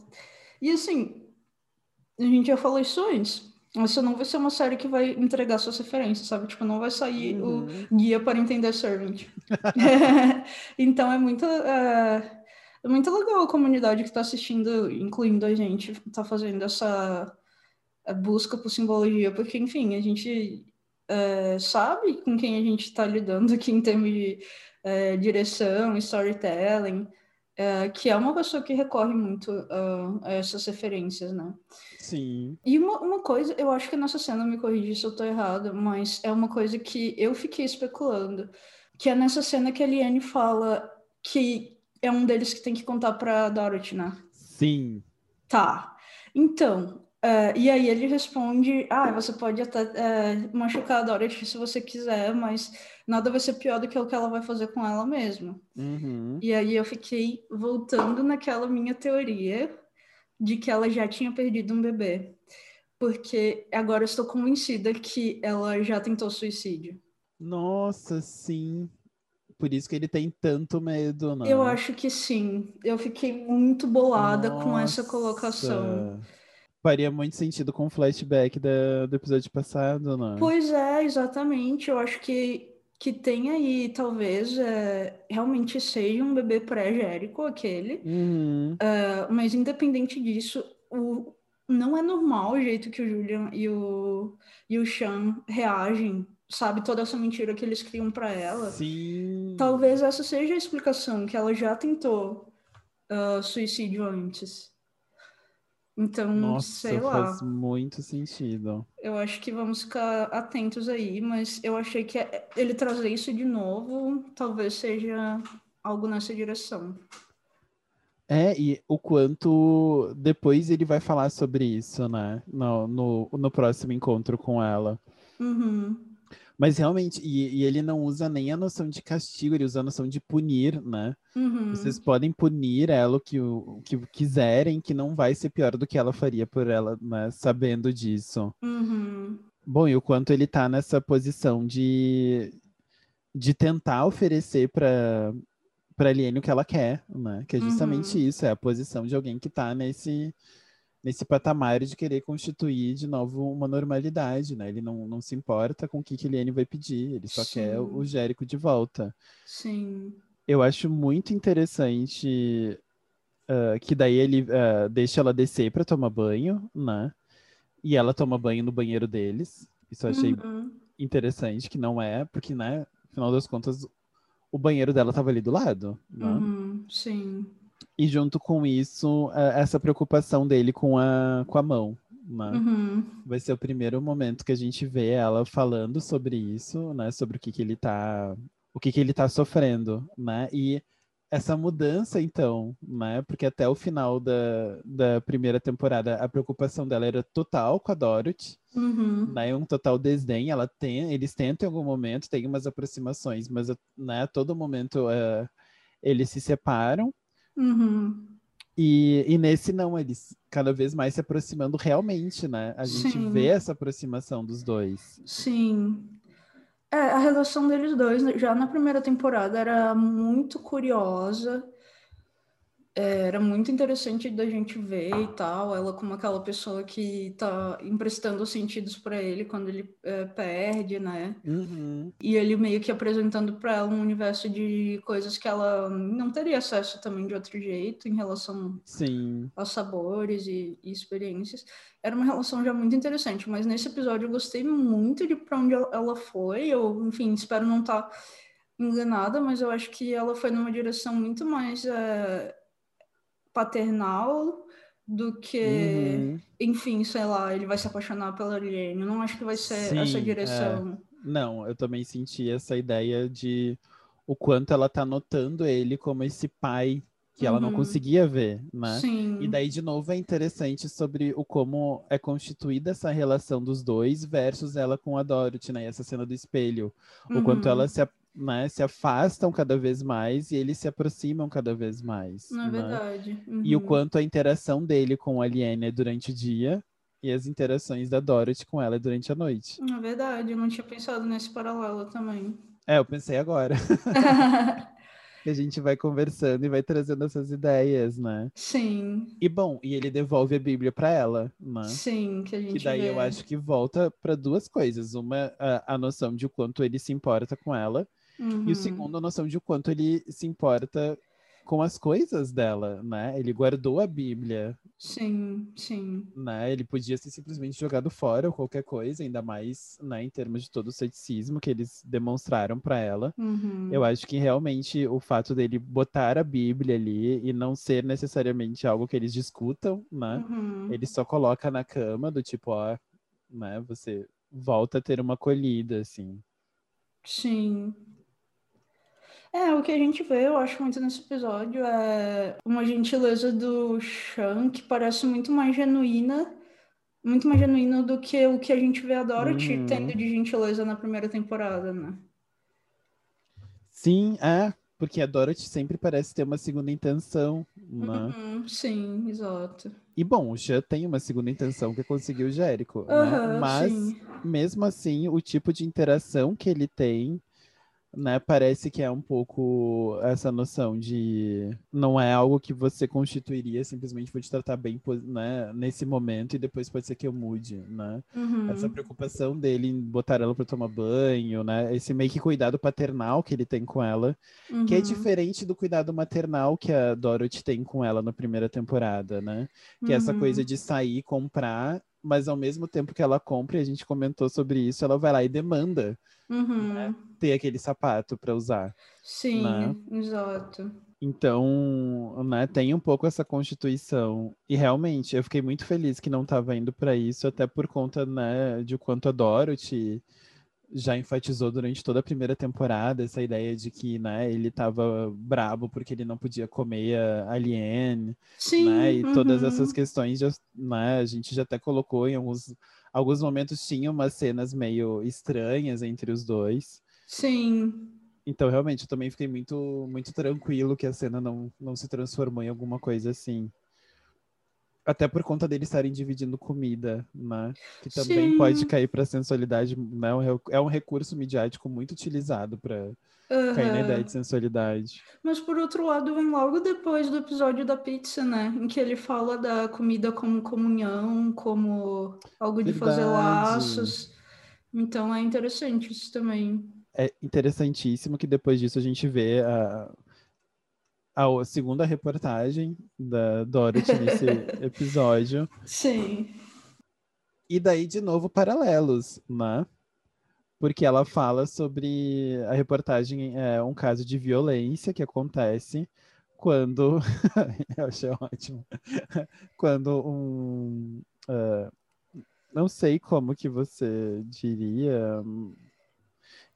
E assim, a gente já falou isso antes. Essa não vai ser uma série que vai entregar suas referências, sabe? Tipo, não vai sair o Uhum. guia para entender Servant. então é muito, é, é muito legal a comunidade que está assistindo, incluindo a gente, tá fazendo essa, busca por simbologia, porque, enfim, a gente é, sabe com quem a gente está lidando aqui em termos de é, direção, storytelling, é, que é uma pessoa que recorre muito uh, a essas referências, né? Sim. E uma, uma coisa, eu acho que nessa cena, me corrija se eu tô errado, mas é uma coisa que eu fiquei especulando, que é nessa cena que a Liane fala que é um deles que tem que contar pra Dorothy, né? Sim. Tá. Então, uh, e aí ele responde: Ah, você pode até uh, machucar a Dorothy se você quiser, mas nada vai ser pior do que o que ela vai fazer com ela mesma. Uhum. E aí eu fiquei voltando naquela minha teoria de que ela já tinha perdido um bebê. Porque agora eu estou convencida que ela já tentou suicídio. Nossa, sim. Por isso que ele tem tanto medo, né? Eu acho que sim. Eu fiquei muito bolada Nossa. com essa colocação. Faria muito sentido com o flashback da, do episódio passado, né? Pois é, exatamente. Eu acho que, que tem aí, talvez, é, realmente seja um bebê pré-gérico, aquele. Uhum. Uh, mas independente disso, o, não é normal o jeito que o Julian e o, e o Sean reagem, sabe? Toda essa mentira que eles criam para ela. Sim. Talvez essa seja a explicação, que ela já tentou uh, suicídio antes. Então, Nossa, sei lá. faz muito sentido. Eu acho que vamos ficar atentos aí, mas eu achei que ele trazer isso de novo talvez seja algo nessa direção. É, e o quanto depois ele vai falar sobre isso, né? No, no, no próximo encontro com ela. Uhum. Mas realmente, e, e, ele não usa nem a noção de castigo, ele usa a noção de punir, né? Uhum. Vocês podem punir ela o que, o que quiserem, que não vai ser pior do que ela faria por ela, né? Sabendo disso. Uhum. Bom, e o quanto ele tá nessa posição de, de tentar oferecer para para Aliene o que ela quer, né? Que é justamente Uhum. isso, é a posição de alguém que tá nesse nesse patamar de querer constituir de novo uma normalidade, né? Ele não, não se importa com o que que Eliane vai pedir, ele só quer Sim. o Jérico de volta. Sim. Eu acho muito interessante ah, que daí ele ah, deixa ela descer para tomar banho, né? E ela toma banho no banheiro deles. Isso eu achei Uhum. interessante, que não é, porque, né, no final das contas, o banheiro dela tava ali do lado, né? Uhum. Sim. E junto com isso, eh, essa preocupação dele com a, com a mão, né? Uhum. Vai ser o primeiro momento que a gente vê ela falando sobre isso, né? Sobre o que que ele tá, o que que ele tá sofrendo, né? E essa mudança, então, né? Porque até o final da, da primeira temporada, a preocupação dela era total com a Dorothy, Uhum. né? Um total desdém. Ela tem, eles tentam em algum momento, tem umas aproximações, mas, né? A todo momento eh, eles se separam. Uhum. E, e nesse não, eles cada vez mais se aproximando realmente, né? A gente Sim. vê essa aproximação dos dois. Sim. É, a relação deles dois, já na primeira temporada, era muito curiosa. É, Era muito interessante da gente ver e tal, ela como aquela pessoa que tá emprestando os sentidos para ele quando ele é, perde, né? Uhum. E ele meio que apresentando para ela um universo de coisas que ela não teria acesso também de outro jeito em relação Sim. aos sabores e, e experiências. Era uma relação já muito interessante, mas nesse episódio eu gostei muito de para onde ela- foi. Eu, enfim, espero não estar enganada, mas eu acho que ela foi numa direção muito mais é, paternal do que, Uhum. enfim, sei lá, ele vai se apaixonar pela Ariane. Não acho que vai ser Sim, essa é. direção. Não, eu também senti essa ideia de o quanto ela tá notando ele como esse pai que ela não Uhum. conseguia ver, né? Sim. E daí, de novo, é interessante sobre o como é constituída essa relação dos dois versus ela com a Dorothy, né? E essa cena do espelho. O quanto Uhum. elas se, né, se afastam cada vez mais e eles se aproximam cada vez mais. Não é né? verdade. E o Uhum. quanto a interação dele com a Aliene é durante o dia e as interações da Dorothy com ela é durante a noite. É verdade, eu não tinha pensado nesse paralelo também. É, eu pensei agora. que a gente vai conversando e vai trazendo essas ideias, né? Sim, E bom, e ele devolve a Bíblia para ela, né? sim, que a gente Que daí vê. eu acho que volta para duas coisas. Uma, a, a noção de o quanto ele se importa com ela, e Uhum. o segundo, a noção de o quanto ele se importa com as coisas dela, né? Ele guardou a Bíblia. Sim, sim. Né? Ele podia ser simplesmente jogado fora ou qualquer coisa, ainda mais né, em termos de todo o ceticismo que eles demonstraram para ela. Uhum. Eu acho que realmente o fato dele botar a Bíblia ali e não ser necessariamente algo que eles discutam, né? Uhum. Ele só coloca na cama do tipo, ó, né? Você volta a ter uma acolhida, assim. Sim. É, o que a gente vê, eu acho muito nesse episódio, é uma gentileza do Sean que parece muito mais genuína, muito mais genuína do que o que a gente vê a Dorothy Uhum. tendo de gentileza na primeira temporada, né? Sim, é, porque a Dorothy sempre parece ter uma segunda intenção, né? Uhum, sim, exato. E bom, o Sean tem uma segunda intenção que é conseguir o Jérico, né? Aham, Mas sim. mesmo assim, o tipo de interação que ele tem, né, parece que é um pouco essa noção de não é algo que você constituiria simplesmente vou te tratar bem, né, nesse momento e depois pode ser que eu mude, né? Uhum, Essa preocupação dele em botar ela para tomar banho, né? Esse meio que cuidado paternal que ele tem com ela, que é uhum, diferente do cuidado maternal que a Dorothy tem com ela na primeira temporada, né? Que é essa uhum, coisa de sair, comprar, mas ao mesmo tempo que ela compra, e a gente comentou sobre isso, ela vai lá e demanda uhum. ter aquele sapato para usar. Sim, né? exato. Então, né, tem um pouco essa constituição. E realmente, eu fiquei muito feliz que não estava indo para isso, até por conta, né, de quanto a Dorothy já enfatizou durante toda a primeira temporada essa ideia de que, né, ele estava brabo porque ele não podia comer a Alien, Sim, né? E todas uhum, essas questões, já, né, a gente já até colocou em alguns, alguns momentos tinha umas cenas meio estranhas entre os dois. Sim, Então, realmente, eu também fiquei muito, muito tranquilo que a cena não, não se transformou em alguma coisa assim. Até por conta deles estarem dividindo comida, né? Que também Sim. pode cair para sensualidade, né? É um re- recurso midiático muito utilizado para cair na ideia de sensualidade. Mas por outro lado, vem logo depois do episódio da pizza, né? Em que ele fala da comida como comunhão, como algo de fazer Verdade. laços. Então é interessante isso também. é interessantíssimo que depois disso a gente vê a, a segunda reportagem da Dorothy nesse episódio. Sim. E daí, de novo, paralelos, né? Porque ela fala sobre a reportagem, é um caso de violência que acontece quando. Eu achei ótimo. Quando um. ah, não sei como que você diria.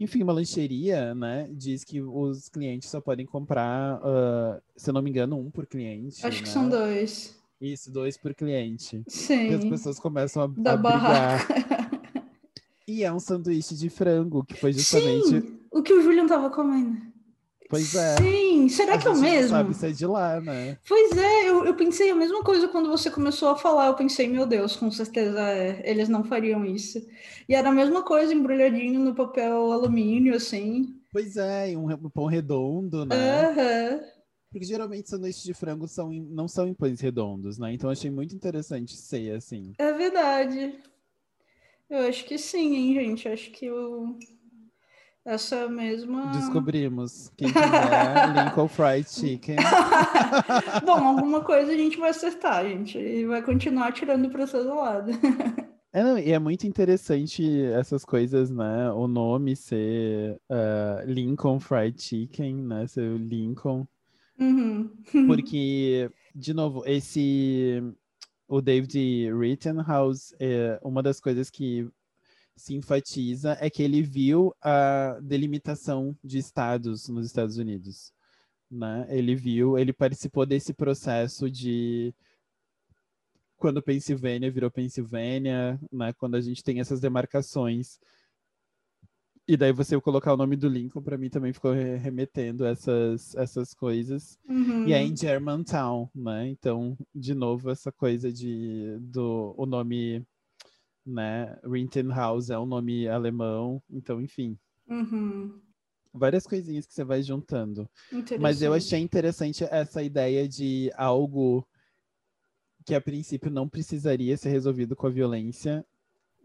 Enfim, uma lancheria, né? Diz que os clientes só podem comprar, ah, se eu não me engano, um por cliente. Acho que né? são dois. Isso, dois por cliente. E as Sim. pessoas começam a, Da a brigar. E é um sanduíche de frango, que foi justamente. Sim! O que o Julian tava comendo. Pois é. Sim! Será a que é o mesmo? sabe se é de lá, né? Pois é, eu, eu pensei a mesma coisa quando você começou a falar. Eu pensei, meu Deus, com certeza é, eles não fariam isso. E era a mesma coisa, embrulhadinho no papel alumínio, assim. Pois é, um, um pão redondo, né? Aham. Porque geralmente sanduíches de frango são não são em pães redondos, né? Então achei muito interessante ser assim. É verdade. Eu acho que sim, hein, gente. Acho que o... essa mesma. Descobrimos. Quem quiser, Lincoln Fried Chicken. Bom, alguma coisa a gente vai acertar, gente. E vai continuar tirando para todo lado. É, não, e é muito interessante essas coisas, né? O nome ser ah, Lincoln Fried Chicken, né? Ser o Lincoln. Uhum. Porque, de novo, esse. O David Rittenhouse, é, uma das coisas que se enfatiza é que ele viu a delimitação de estados nos Estados Unidos. Né? Ele viu, ele participou desse processo de quando Pensilvânia virou Pensilvânia, né? Quando a gente tem essas demarcações. E daí você colocar o nome do Lincoln, para mim também ficou re- remetendo essas, essas coisas. Uhum. E é em Germantown, né? Então, de novo, essa coisa de do o nome, né? Rittenhouse é um nome alemão. Então, enfim, Uhum. várias coisinhas que você vai juntando. Mas eu achei interessante essa ideia de algo que a princípio não precisaria ser resolvido com a violência,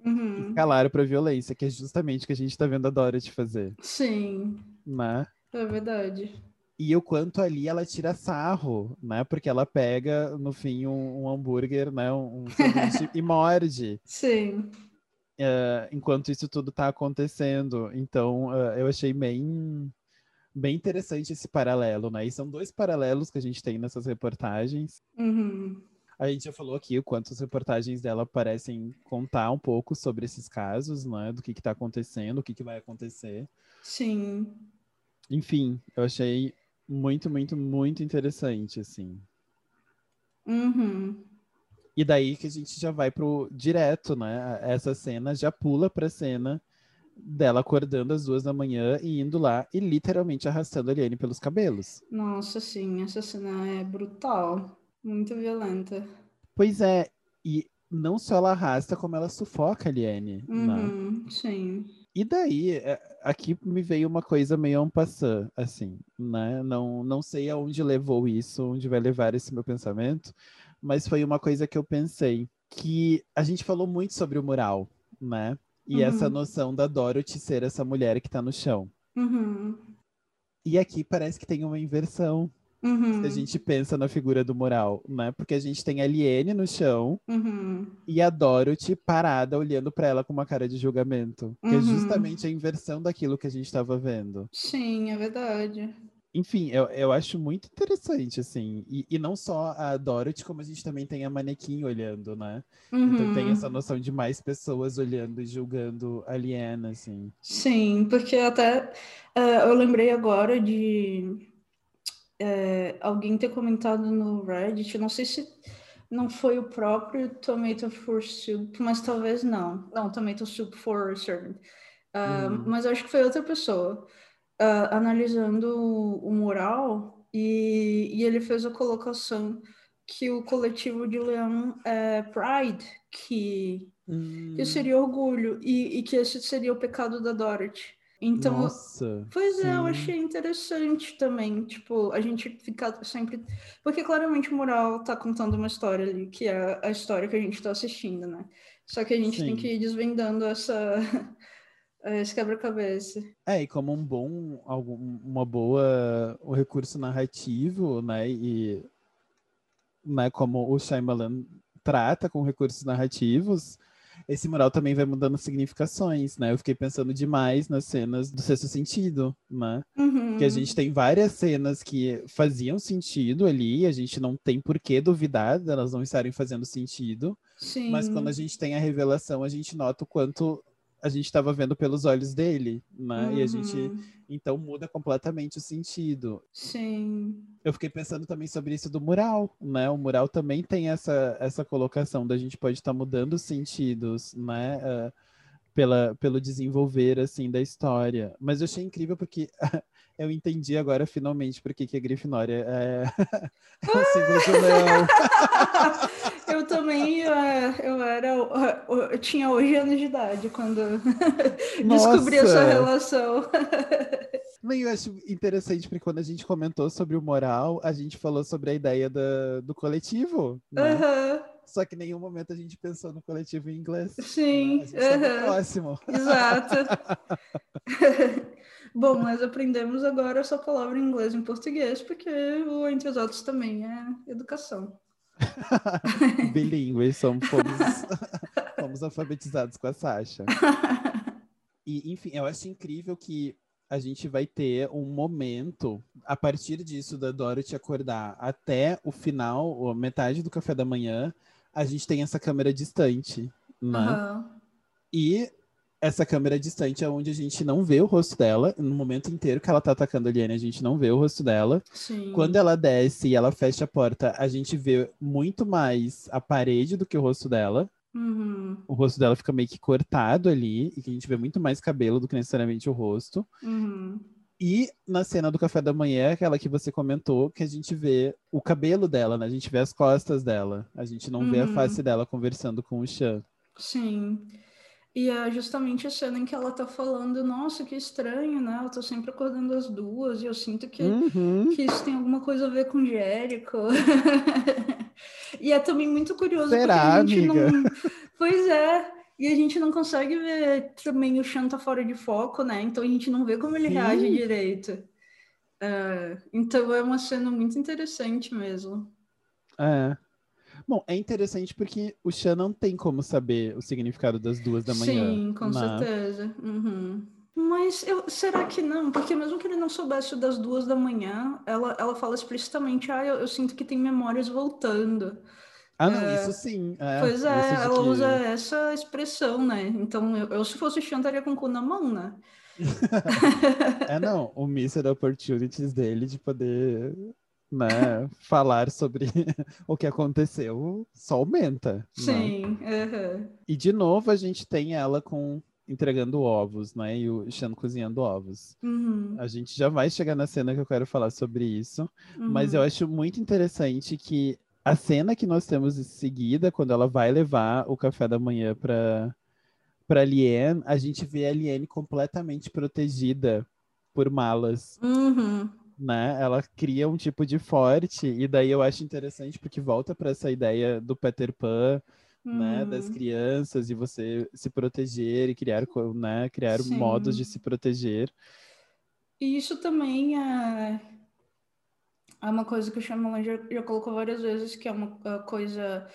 Uhum. escalar para a violência, que é justamente o que a gente está vendo a Dorothy fazer, Sim, né? é verdade. E o quanto ali ela tira sarro, né? Porque ela pega, no fim, um, um hambúrguer, né? Um, um e morde. Sim. Uh, enquanto isso tudo tá acontecendo. Então, uh, eu achei bem, bem interessante esse paralelo, né? E são dois paralelos que a gente tem nessas reportagens. Uhum. A gente já falou aqui o quanto as reportagens dela parecem contar um pouco sobre esses casos, né? Do que está acontecendo, o que, que vai acontecer. Sim. Enfim, eu achei muito, muito, muito interessante, assim. Uhum. E daí que a gente já vai pro direto, né? Essa cena já pula pra cena dela acordando às duas da manhã e indo lá e literalmente arrastando a Eliane pelos cabelos. Nossa, sim, essa cena é brutal. Muito violenta. Pois é, e não só ela arrasta, como ela sufoca a Liane. Né? Uhum, né? Sim. E daí, é, aqui me veio uma coisa meio en passant, assim, né? Não, não sei aonde levou isso, onde vai levar esse meu pensamento, mas foi uma coisa que eu pensei, que a gente falou muito sobre o mural, né? E uhum. essa noção da Dorothy ser essa mulher que tá no chão. Uhum. E aqui parece que tem uma inversão, Uhum. Se a gente pensa na figura do mural, né? Porque a gente tem a Liene no chão uhum. e a Dorothy parada olhando para ela com uma cara de julgamento. Que é uhum. justamente a inversão daquilo que a gente estava vendo. Sim, é verdade. Enfim, eu, eu acho muito interessante, assim. E, e não só a Dorothy, como a gente também tem a manequim olhando, né? Então tem uhum. essa noção de mais pessoas olhando e julgando a Liena, assim. Sim, porque até uh, eu lembrei agora de é, alguém ter comentado no Reddit, não sei se não foi o próprio Tomato for Soup, mas talvez não. Não, Tomato Soup for Servant. Uh, hum. Mas acho que foi outra pessoa uh, analisando o, mural e, e, ele fez a colocação que o coletivo de Leão é Pride, que, hum. que seria orgulho, e, e que esse seria o pecado da Dorothy. Então, Nossa, pois sim. é, eu achei interessante também, tipo, a gente ficar sempre. Porque claramente o mural tá contando uma história ali, que é a história que a gente tá assistindo, né? Só que a gente sim. tem que ir desvendando essa. esse quebra-cabeça. É, e como um bom, algum, uma boa, o um recurso narrativo, né, e né, como o Shyamalan trata com recursos narrativos, esse mural também vai mudando significações, né? Eu fiquei pensando demais nas cenas do sexto sentido, né? Uhum. Que a gente tem várias cenas que faziam sentido ali, a gente não tem por que duvidar delas não estarem fazendo sentido. Sim. Mas quando a gente tem a revelação, a gente nota o quanto a gente estava vendo pelos olhos dele, né? Uhum. E a gente uhum. então muda completamente o sentido. Sim. Eu fiquei pensando também sobre isso do mural, né? O mural também tem essa essa colocação da gente pode estar tá mudando os sentidos, né? Uh, pela, pelo desenvolver assim da história. Mas eu achei incrível porque eu entendi agora finalmente por que a Grifinória é, é o símbolo do leão. eu também é, eu era eu tinha hoje anos de idade quando descobri essa relação. Mas eu acho interessante porque quando a gente comentou sobre o moral, a gente falou sobre a ideia da, do coletivo. Né? Uhum. Só que em nenhum momento a gente pensou no coletivo em inglês. Sim. Uhum. próximo. Exato. Bom, nós aprendemos agora essa palavra em inglês e em português, porque o Entre os Outros também é educação. Bilíngue, somos, fomos, fomos alfabetizados com a Sasha. E, enfim, eu acho incrível que a gente vai ter um momento, a partir disso, da Dorothy acordar até o final, ou metade do café da manhã, a gente tem essa câmera distante, né? Uhum. E essa câmera distante é onde a gente não vê o rosto dela. No momento inteiro que ela tá atacando a Liane, a gente não vê o rosto dela. Sim. Quando ela desce e ela fecha a porta, a gente vê muito mais a parede do que o rosto dela. Uhum. O rosto dela fica meio que cortado ali, e a gente vê muito mais cabelo do que necessariamente o rosto. Uhum. E na cena do café da manhã, aquela que você comentou, que a gente vê o cabelo dela, né? A gente vê as costas dela. A gente não uhum. vê a uhum. face dela conversando com o Chan. Sim. E é justamente a cena em que ela tá falando, nossa, que estranho, né? Eu tô sempre acordando as duas, e eu sinto que, uhum. que isso tem alguma coisa a ver com Jérico. e é também muito curioso Será, porque a gente amiga? não. Pois é, e a gente não consegue ver também o Chan tá fora de foco, né? Então a gente não vê como ele Sim. reage direito. É, então é uma cena muito interessante mesmo. É. Bom, é interessante porque o Chan não tem como saber o significado das duas da manhã. Sim, com né? certeza. Uhum. Mas eu, será que não? Porque mesmo que ele não soubesse das duas da manhã, ela, ela fala explicitamente, ah, eu, eu sinto que tem memórias voltando. Ah, não, isso sim. É, pois é, ela que- usa essa expressão, né? Então, eu, eu, se fosse o Chan, estaria com o cu na mão, né? É, não, o Missed Opportunities dele de poder, né, falar sobre o que aconteceu só aumenta. né? Sim, uhum. E de novo a gente tem ela com entregando ovos, né? E o Shan cozinhando ovos. Uhum. A gente já vai chegar na cena que eu quero falar sobre isso, mas eu uhum. acho muito interessante que a cena que nós temos em seguida, quando ela vai levar o café da manhã para para Liane, a gente vê a Liane completamente protegida por malas, Uhum. né? Ela cria um tipo de forte e daí eu acho interessante porque volta para essa ideia do Peter Pan, né, das Uhum. crianças e você se proteger e criar, né, criar Sim. modos de se proteger. E isso também é, é uma coisa que o Shyamalan já, já colocou várias vezes, que é uma uh, coisa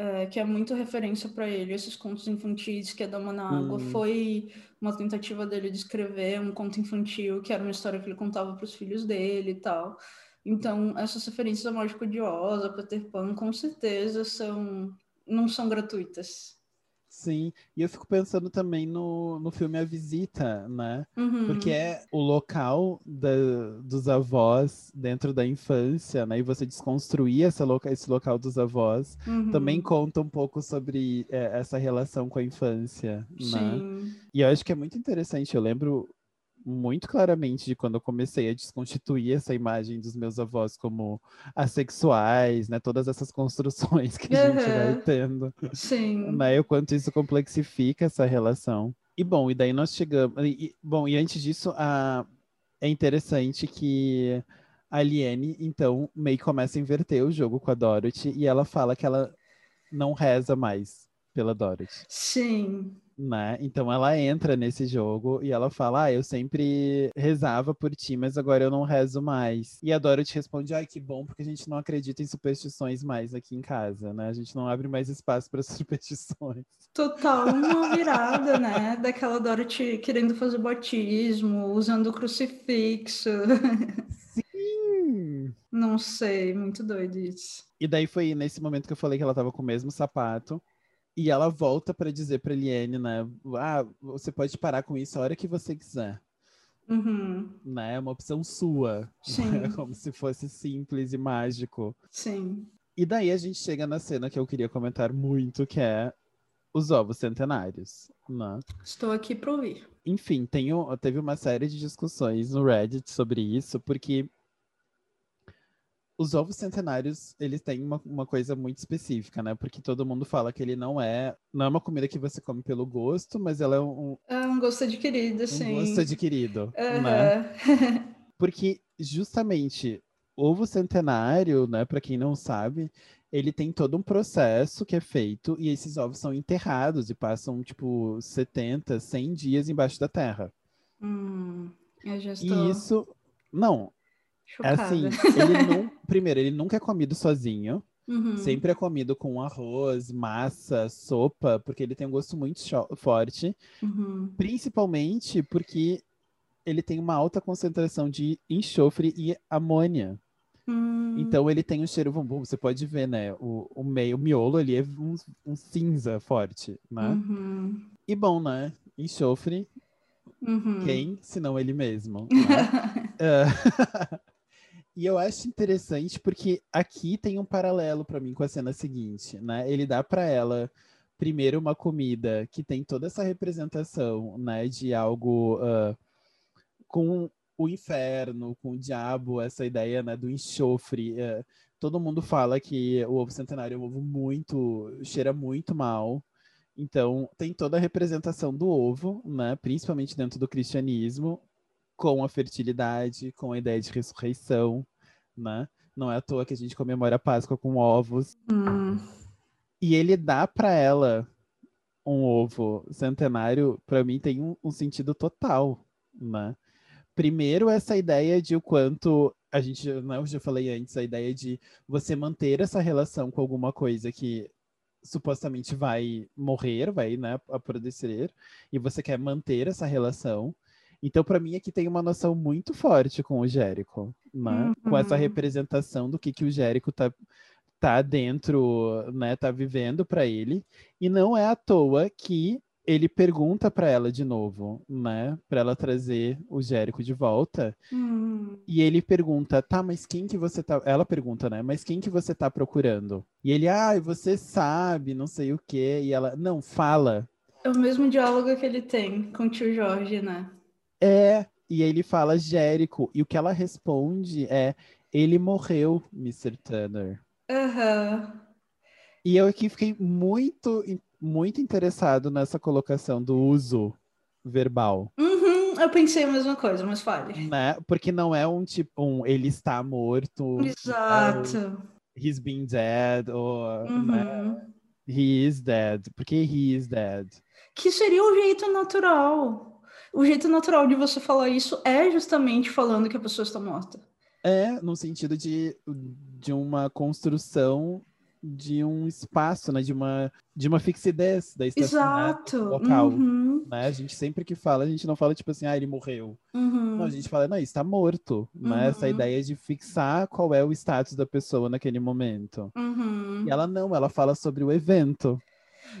uh, que é muito referência para ele. Esses contos infantis, que é Dama na Água, Hum. foi uma tentativa dele de escrever um conto infantil, que era uma história que ele contava para os filhos dele e tal. Então, essas referências a Mágico de Oz, a Peter Pan, com certeza são não são gratuitas. Sim, e eu fico pensando também no, no filme A Visita, né? Uhum. Porque é o local da- dos avós dentro da infância, né? E você desconstruir essa loca, esse local dos avós Uhum. também conta um pouco sobre é, essa relação com a infância, né? Sim. E eu acho que é muito interessante. Eu lembro muito claramente de quando eu comecei a desconstituir essa imagem dos meus avós como assexuais, né? Todas essas construções que a gente vai Uhum. tendo Sim. né? O quanto isso complexifica essa relação. E bom, e daí nós chegamos. e- bom, e antes disso, a, é interessante que a Liane, então, meio começa a inverter o jogo com a Dorothy e ela fala que ela não reza mais pela Dorothy, Sim. Né? Então ela entra nesse jogo e ela fala: Ah, eu sempre rezava por ti, mas agora eu não rezo mais. E a Dorothy responde: Ai, que bom, porque a gente não acredita em superstições mais aqui em casa, né? A gente não abre mais espaço para superstições. Total uma virada, né? Daquela Dorothy querendo fazer batismo, usando o crucifixo. Sim! Não sei, muito doido isso. E daí foi nesse momento que eu falei que ela tava com o mesmo sapato. E ela volta pra dizer pra Liane, né? Ah, você pode parar com isso a hora que você quiser. Uhum. Né? É uma opção sua. Sim. É como se fosse simples e mágico. Sim. E daí a gente chega na cena que eu queria comentar muito, que é os ovos centenários, né? Estou aqui para ouvir. Enfim, tenho, teve uma série de discussões no Reddit sobre isso, porque os ovos centenários, eles têm uma, uma coisa muito específica, né? Porque todo mundo fala que ele não é, não é uma comida que você come pelo gosto, mas ela é um, É um gosto adquirido, um sim. gosto adquirido, né? Aham. Porque justamente ovo centenário, né, para quem não sabe, ele tem todo um processo que é feito e esses ovos são enterrados e passam tipo 70, 100 dias embaixo da terra. Hum, eu já E estou isso não, é chocada. assim, ele não, primeiro, ele nunca é comido sozinho, Uhum. sempre é comido com arroz, massa, sopa, porque ele tem um gosto muito forte, Uhum. principalmente porque ele tem uma alta concentração de enxofre e amônia. Hum, Então ele tem um cheiro bumbum, você pode ver, né? O, o meio, o miolo ali é um, um cinza forte, né? uhum. E bom, né? Enxofre, Uhum. quem, se não ele mesmo, né? É. E eu acho interessante porque aqui tem um paralelo para mim com a cena seguinte, né? Ele dá para ela primeiro uma comida que tem toda essa representação, né, de algo ah, com o inferno, com o diabo, essa ideia, né, do enxofre. eh, todo mundo fala que o ovo centenário é um ovo muito, cheira muito mal. Então, tem toda a representação do ovo, né, principalmente dentro do cristianismo, com a fertilidade, com a ideia de ressurreição, né? Não é à toa que a gente comemora a Páscoa com ovos. Hum, E ele dá para ela um ovo centenário, para mim tem um, um sentido total, né? primeiro essa ideia de o quanto a gente, né, eu já falei antes, a ideia de você manter essa relação com alguma coisa que supostamente vai morrer, vai, né, apodrecer, e você quer manter essa relação. Então, para mim, aqui tem uma noção muito forte com o Jérico, né? Uhum. Com essa uhum. representação do que, que o Jérico tá, tá dentro, né? Tá vivendo para ele. E não é à toa que ele pergunta para ela de novo, né? Para ela trazer o Jérico de volta. Hum. E ele pergunta, tá, mas quem que você tá. Ela pergunta, né? Mas quem que você tá procurando? E ele, ah, você sabe, não sei o quê. E ela, não, fala. É o mesmo diálogo que ele tem com o tio Jorge, né? É. E ele fala Jérico. E o que ela responde é: ele morreu, Mr. Turner. Aham. Uhum. E eu aqui fiquei muito muito interessado nessa colocação do uso verbal. Uhum, eu pensei a mesma coisa, mas fale. Né? Porque não é um tipo, um ele está morto. Exato. He's been dead, ou uhum. né? he is dead. Porque he is dead. Que seria o jeito natural. O jeito natural de você falar isso é justamente falando que a pessoa está morta. É, no sentido de, de uma construção de um espaço, né? De uma, de uma fixidez da estação né, Exato. Né? local. Uhum. Né? A gente sempre que fala, a gente não fala tipo assim, ah, ele morreu. Uhum. Não, a gente fala, não, está morto. Né? Essa uhum. ideia de fixar qual é o status da pessoa naquele momento. Uhum. E ela não, ela fala sobre o evento.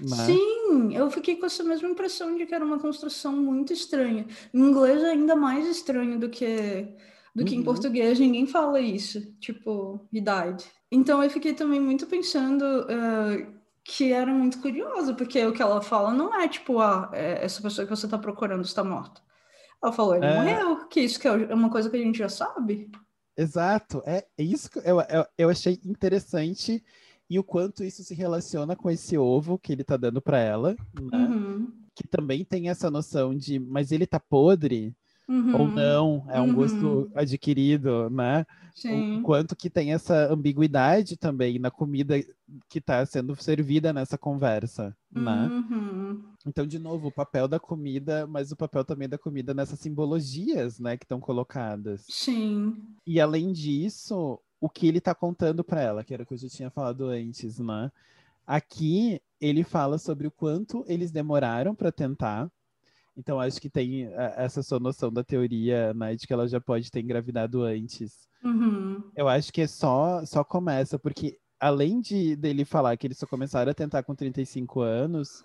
Né? Sim, eu fiquei com essa mesma impressão de que era uma construção muito estranha. Em inglês é ainda mais estranho do que do que em uhum. português, ninguém fala isso, tipo, idade. Então eu fiquei também muito pensando uh, que era muito curioso, porque o que ela fala não é tipo, ah, é, essa pessoa que você está procurando está morta. Ela falou, ele é... morreu, que isso que é uma coisa que a gente já sabe. Exato, é, é isso que eu, eu, eu achei interessante e o quanto isso se relaciona com esse ovo que ele tá dando para ela, né? Uhum. Que também tem essa noção de, mas ele tá podre, uhum. ou não, é um uhum. gosto adquirido, né? Sim. O quanto que tem essa ambiguidade também na comida que está sendo servida nessa conversa, né? Uhum. Então, de novo, o papel da comida, mas o papel também da comida nessas simbologias, né, que estão colocadas. Sim. E além disso, o que ele está contando para ela, que era o que eu já tinha falado antes, né? Aqui ele fala sobre o quanto eles demoraram para tentar, então, acho que tem é, essa sua noção da teoria, né, de que ela já pode ter engravidado antes. Uhum. Eu acho que é só, só começa, porque além de dele falar que eles só começaram a tentar com 35 anos,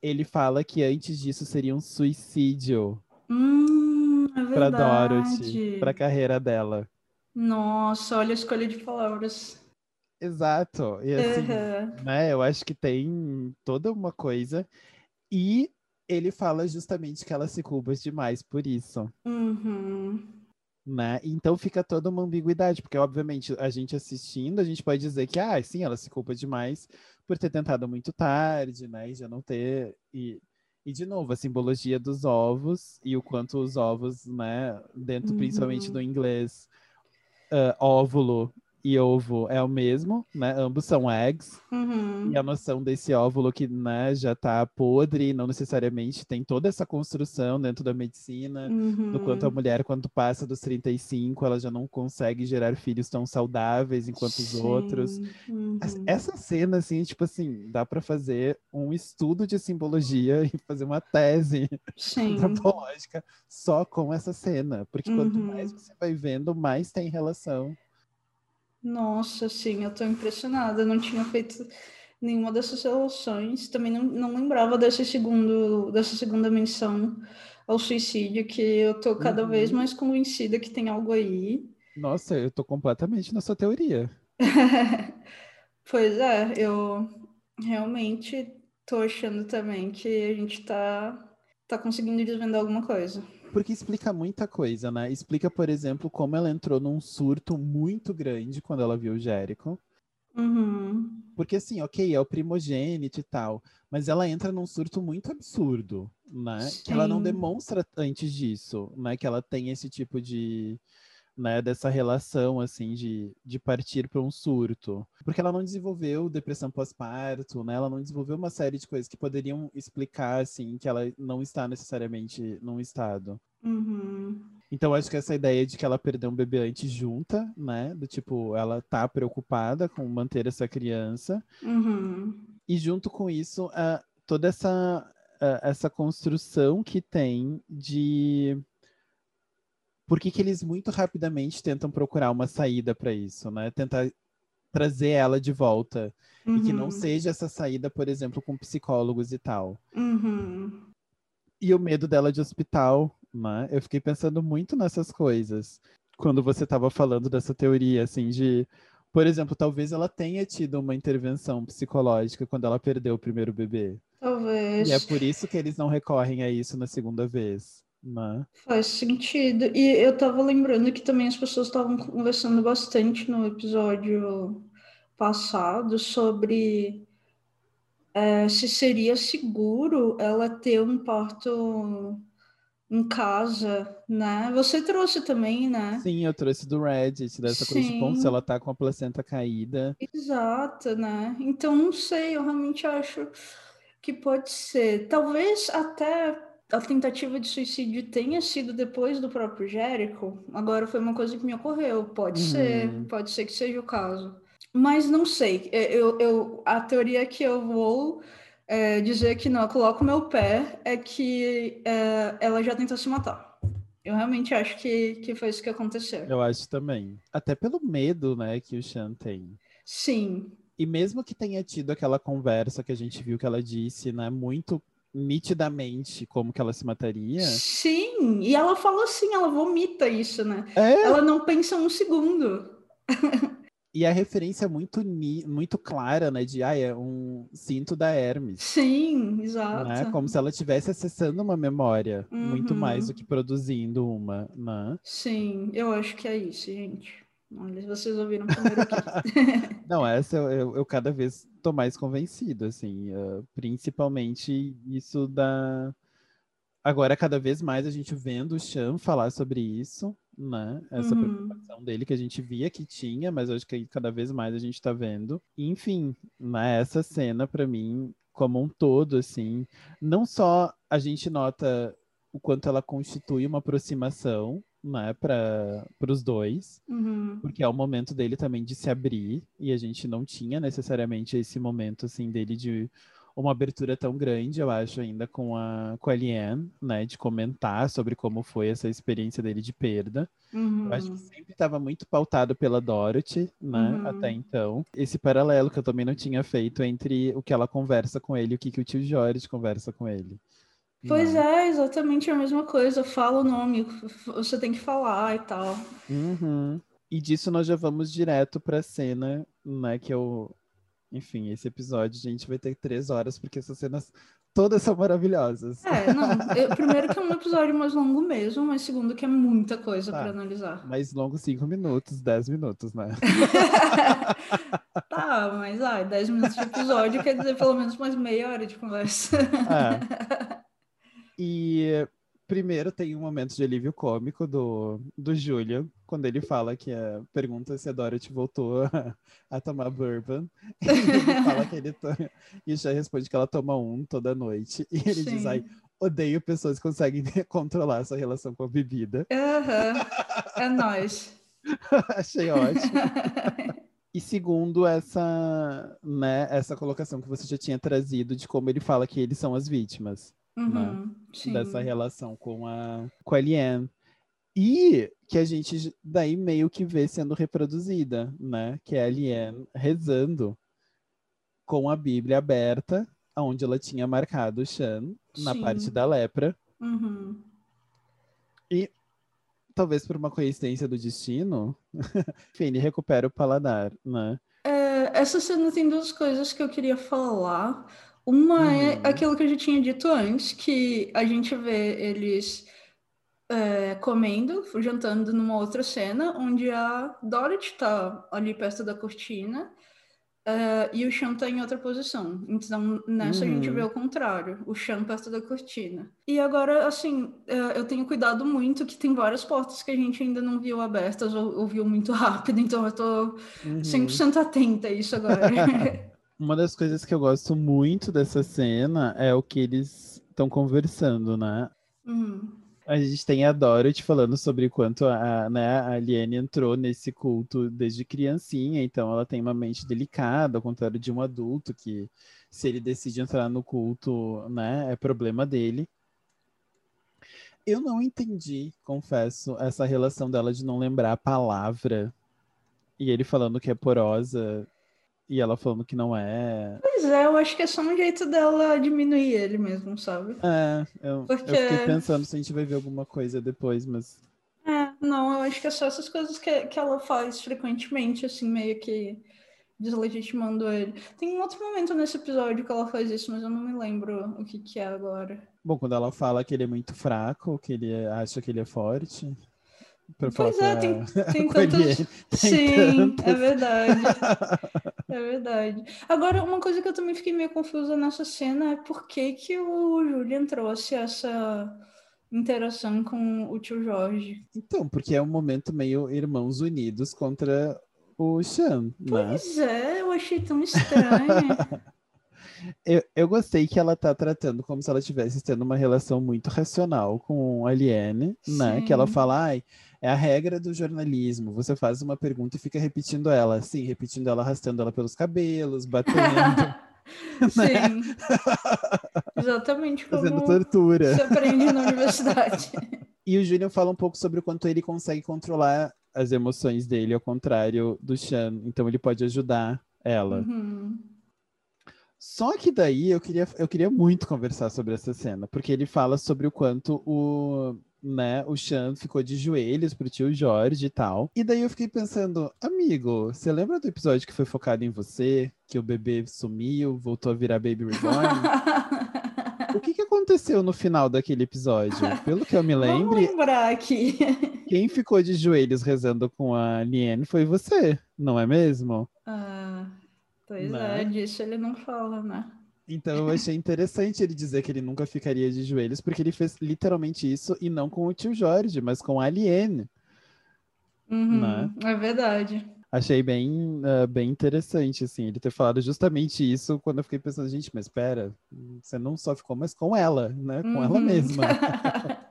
ele fala que antes disso seria um suicídio hum, é para Dorothy, para a carreira dela. Nossa, olha a escolha de palavras. Exato. E assim, uhum. né, eu acho que tem toda uma coisa. E ele fala justamente que ela se culpa demais por isso. Uhum. Né? Então fica toda uma ambiguidade, porque obviamente a gente assistindo, a gente pode dizer que, ah, sim, ela se culpa demais por ter tentado muito tarde, né? E já não ter. E, e de novo, a simbologia dos ovos e o quanto os ovos, né, dentro uhum. principalmente do inglês, uh, óvulo e ovo é o mesmo, né? Ambos são eggs. Uhum. E a noção desse óvulo que né, já está podre, não necessariamente tem toda essa construção dentro da medicina, uhum. do quanto a mulher, quando passa dos 35, ela já não consegue gerar filhos tão saudáveis enquanto Sim. os outros. Uhum. Essa cena, assim, tipo assim, dá para fazer um estudo de simbologia e fazer uma tese antropológica só com essa cena. Porque quanto uhum. mais você vai vendo, mais tem relação. Nossa, sim, eu tô impressionada. Eu não tinha feito nenhuma dessas relações. Também não, não lembrava desse segundo, dessa segunda menção ao suicídio, que eu tô cada uhum. vez mais convencida que tem algo aí. Nossa, eu tô completamente na sua teoria. pois é, eu realmente tô achando também que a gente tá, tá conseguindo desvendar alguma coisa. Porque explica muita coisa, né? Explica, por exemplo, como ela entrou num surto muito grande quando ela viu o Jericho. Uhum. Porque assim, ok, é o primogênito e tal, mas ela entra num surto muito absurdo, né? Sim. Que ela não demonstra antes disso, né? Que ela tem esse tipo de, né, dessa relação, assim, de, de partir para um surto. Porque ela não desenvolveu depressão pós-parto, né? Ela não desenvolveu uma série de coisas que poderiam explicar, assim, que ela não está necessariamente num estado. Uhum. Então acho que essa ideia de que ela perdeu um bebê antes junta, né? Do tipo, ela tá preocupada com manter essa criança. Uhum. E junto com isso, uh, toda essa, uh, essa construção que tem de por que, que eles muito rapidamente tentam procurar uma saída para isso, né? Tentar trazer ela de volta. Uhum. E que não uhum. seja essa saída, por exemplo, com psicólogos e tal. Uhum. E o medo dela de hospital, né? Eu fiquei pensando muito nessas coisas. Quando você estava falando dessa teoria, assim, de... Por exemplo, talvez ela tenha tido uma intervenção psicológica quando ela perdeu o primeiro bebê. Talvez. E é por isso que eles não recorrem a isso na segunda vez. Né? Faz sentido. E eu tava lembrando que também as pessoas estavam conversando bastante no episódio passado sobre é, se seria seguro ela ter um parto em casa, né? Você trouxe também, né? Sim, eu trouxe do Reddit, dessa Sim. coisa de como se ela tá com a placenta caída. Exato, né? Então não sei, eu realmente acho que pode ser. Talvez até a tentativa de suicídio tenha sido depois do próprio Jericho, agora foi uma coisa que me ocorreu. Pode uhum. ser, pode ser que seja o caso. Mas não sei. É, eu, eu, a teoria que eu vou é, dizer que não, eu coloco meu pé, é que é, ela já tentou se matar. Eu realmente acho que, que foi isso que aconteceu. Eu acho também. Até pelo medo, né, que o Sean tem. Sim. E mesmo que tenha tido aquela conversa que a gente viu que ela disse, né, muito nitidamente como que ela se mataria. Sim, e ela fala assim, ela vomita isso, né? É? Ela não pensa um segundo. e a referência é muito, muito clara, né? De, ah, é um cinto da Hermes. Sim, exato. Né? Como se ela estivesse acessando uma memória, uhum. muito mais do que produzindo uma, né? Sim, eu acho que é isso, gente. Olha, vocês ouviram primeiro aqui. Não, essa eu, eu, eu, cada vez tô mais convencido, assim, uh, principalmente isso da... Agora, cada vez mais a gente vendo o Chan falar sobre isso, né? Essa uhum. preocupação dele que a gente via que tinha, mas acho que cada vez mais a gente tá vendo. Enfim, né? essa cena, para mim, como um todo, assim, não só a gente nota o quanto ela constitui uma aproximação, né, para os dois, uhum. porque é o momento dele também de se abrir e a gente não tinha necessariamente esse momento assim dele de uma abertura tão grande, eu acho, ainda com a com a Liane, né, de comentar sobre como foi essa experiência dele de perda. Uhum. Eu acho que sempre estava muito pautado pela Dorothy, né, uhum. até então. Esse paralelo que eu também não tinha feito entre o que ela conversa com ele e o que, que o tio Jorge conversa com ele. Pois Não. é, exatamente a mesma coisa. Fala o nome, você tem que falar e tal. Uhum. E disso nós já vamos direto pra cena, né? Que eu. Enfim, esse episódio, a gente vai ter três horas, porque essas cenas todas são maravilhosas. É, não. Eu, primeiro que é um episódio mais longo mesmo, mas segundo que é muita coisa tá, para analisar. Mais longo, cinco minutos, dez minutos, né? tá, mas ai, dez minutos de episódio quer dizer pelo menos mais meia hora de conversa. É. E primeiro tem um momento de alívio cômico do, do Julian, quando ele fala que a pergunta se a Dorothy voltou a, a tomar bourbon. ele fala que ele to... e já responde que ela toma um toda noite. E ele Sim. diz, ai, odeio pessoas que conseguem controlar essa relação com a bebida. Uhum. É nóis. Achei ótimo. E segundo essa, né, essa colocação que você já tinha trazido de como ele fala que eles são as vítimas uhum, né? dessa relação com a, com a Liane. E que a gente daí meio que vê sendo reproduzida, né? Que é a Liane rezando com a Bíblia aberta, onde ela tinha marcado o Shan na parte da lepra. Uhum. E talvez por uma coincidência do destino, Fini recupera o paladar, né? É, essa cena tem duas coisas que eu queria falar. Uma é uhum. aquilo que eu já tinha dito antes, que a gente vê eles é, comendo, jantando numa outra cena, onde a Dorothy está ali perto da cortina é, e o Sean está em outra posição. Então, nessa uhum. a gente vê uhum. o contrário, o Sean perto da cortina. E agora, assim, é, eu tenho cuidado muito que tem várias portas que a gente ainda não viu abertas ou, ou viu muito rápido, então eu tô uhum. 100% atenta a isso agora. Uma das coisas que eu gosto muito dessa cena é o que eles estão conversando, né? Uhum. A gente tem a Dorothy falando sobre quanto a, né, a Aliene entrou nesse culto desde criancinha, então ela tem uma mente delicada, ao contrário de um adulto que, se ele decide entrar no culto, né, é problema dele. Eu não entendi, confesso, essa relação dela de não lembrar a palavra e ele falando que é porosa e ela falando que não é. Pois é, eu acho que é só um jeito dela diminuir ele mesmo, sabe? É, eu, Porque... eu fiquei pensando se a gente vai ver alguma coisa depois, mas. É, não, eu acho que é só essas coisas que, que ela faz frequentemente, assim, meio que deslegitimando ele. Tem um outro momento nesse episódio que ela faz isso, mas eu não me lembro o que, que é agora. Bom, quando ela fala que ele é muito fraco, que ele acha que ele é forte. Pois é, tem, tem tantos. Sim, tantos. é verdade. É verdade. Agora, uma coisa que eu também fiquei meio confusa nessa cena é por que, que o Julian trouxe essa interação com o tio Jorge. Então, porque é um momento meio irmãos unidos contra o Sean, né? Pois é, eu achei tão estranho. eu, eu gostei que ela tá tratando como se ela estivesse tendo uma relação muito racional com a Aliene, né? Que ela fala, ai, é a regra do jornalismo. Você faz uma pergunta e fica repetindo ela, sim, repetindo ela, arrastando ela pelos cabelos, batendo. Né? Sim. Exatamente como Fazendo tortura. você aprende na universidade. E o Júnior fala um pouco sobre o quanto ele consegue controlar as emoções dele, ao contrário do Chan. Então ele pode ajudar ela. Uhum. Só que daí eu queria, eu queria muito conversar sobre essa cena, porque ele fala sobre o quanto o, né, o Chan ficou de joelhos pro tio Jorge e tal. E daí eu fiquei pensando, amigo, você lembra do episódio que foi focado em você? Que o bebê sumiu, voltou a virar Baby Reborn? o que, que aconteceu no final daquele episódio? Pelo que eu me lembro. Vamos lembrar aqui. Quem ficou de joelhos rezando com a Liane foi você, não é mesmo? Ah, pois né? é, disso ele não fala, né? Então eu achei interessante ele dizer que ele nunca ficaria de joelhos, porque ele fez literalmente isso e não com o tio Jorge, mas com a Aliene. Uhum, né? É verdade. Achei bem, uh, bem interessante, assim, ele ter falado justamente isso quando eu fiquei pensando, gente, mas espera, você não só ficou, mas com ela, né? Com uhum. ela mesma.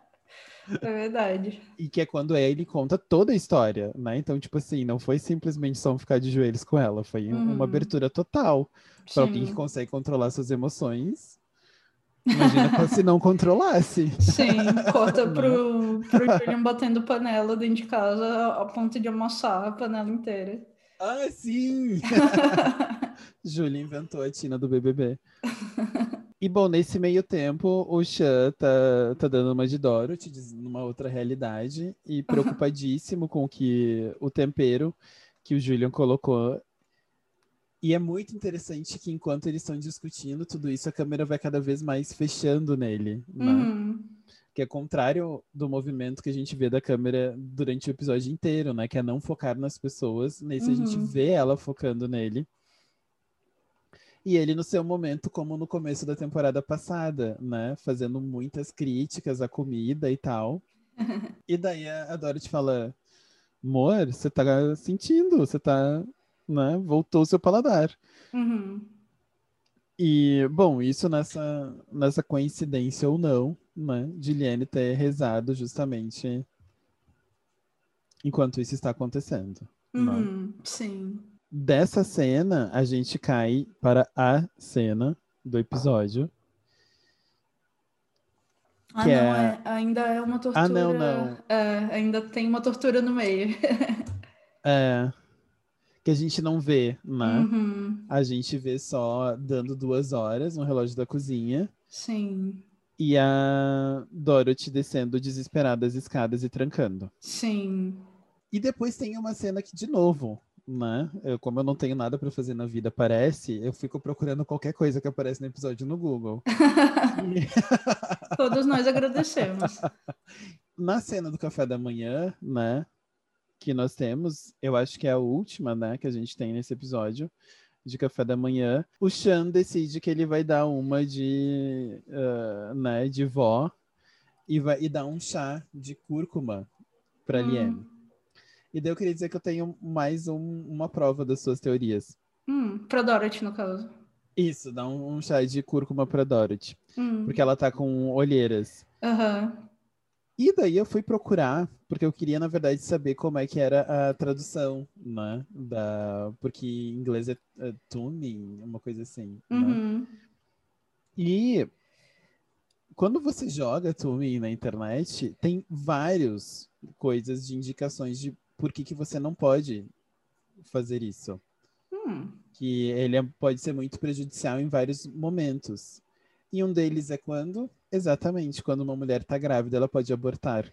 É verdade. E que é quando ele conta toda a história, né? Então, tipo assim, não foi simplesmente só ficar de joelhos com ela, foi uhum. uma abertura total para alguém que consegue controlar suas emoções. Imagina se não controlasse. Sim, corta pro, pro Julian batendo panela dentro de casa a ponto de amassar a panela inteira. Ah, sim! Júlia inventou a Tina do BBB. E bom, nesse meio tempo, o Chan tá, tá dando uma de Dorothy, numa outra realidade, e preocupadíssimo com que o tempero que o Julian colocou. E é muito interessante que enquanto eles estão discutindo tudo isso, a câmera vai cada vez mais fechando nele, né? Uhum. Que é contrário do movimento que a gente vê da câmera durante o episódio inteiro, né? Que é não focar nas pessoas. Nesse uhum. a gente uhum. vê ela focando nele. E ele no seu momento, como no começo da temporada passada, né? Fazendo muitas críticas à comida e tal. e daí a Dorothy fala: Amor, você tá sentindo, você tá. Né? Voltou o seu paladar. Uhum. E, bom, isso nessa, nessa coincidência ou não, né? De Liane ter rezado justamente enquanto isso está acontecendo. Né? Uhum, Sim dessa cena, a gente cai para a cena do episódio. Ah, não, é... É, ainda é uma tortura. Ah, não, não. É, ainda tem uma tortura no meio. é. Que a gente não vê, né? Uhum. A gente vê só dando duas horas no relógio da cozinha. Sim. E a Dorothy descendo desesperada as escadas e trancando. Sim. E depois tem uma cena que, de novo, né? Eu, como eu não tenho nada para fazer na vida, parece, eu fico procurando qualquer coisa que aparece no episódio no Google. Todos nós agradecemos. Na cena do café da manhã, né? Que nós temos, eu acho que é a última, né? Que a gente tem nesse episódio de café da manhã. O Chan decide que ele vai dar uma de, uh, né? De vó e vai e dar um chá de cúrcuma para hum. Liane. E daí eu queria dizer que eu tenho mais um, uma prova das suas teorias. Hum, pra Dorothy, no caso. Isso, dá um, um chá de cúrcuma pra Dorothy. Hum. Porque ela tá com olheiras. Uhum. E daí eu fui procurar, porque eu queria, na verdade, saber como é que era a tradução, né? Da... Porque em inglês é, é tuning, uma coisa assim. Né? Uhum. Né? E quando você joga tuning na internet, tem várias coisas de indicações de por que, que você não pode fazer isso. Hum. Que ele é, pode ser muito prejudicial em vários momentos. E um deles é quando? Exatamente, quando uma mulher está grávida, ela pode abortar.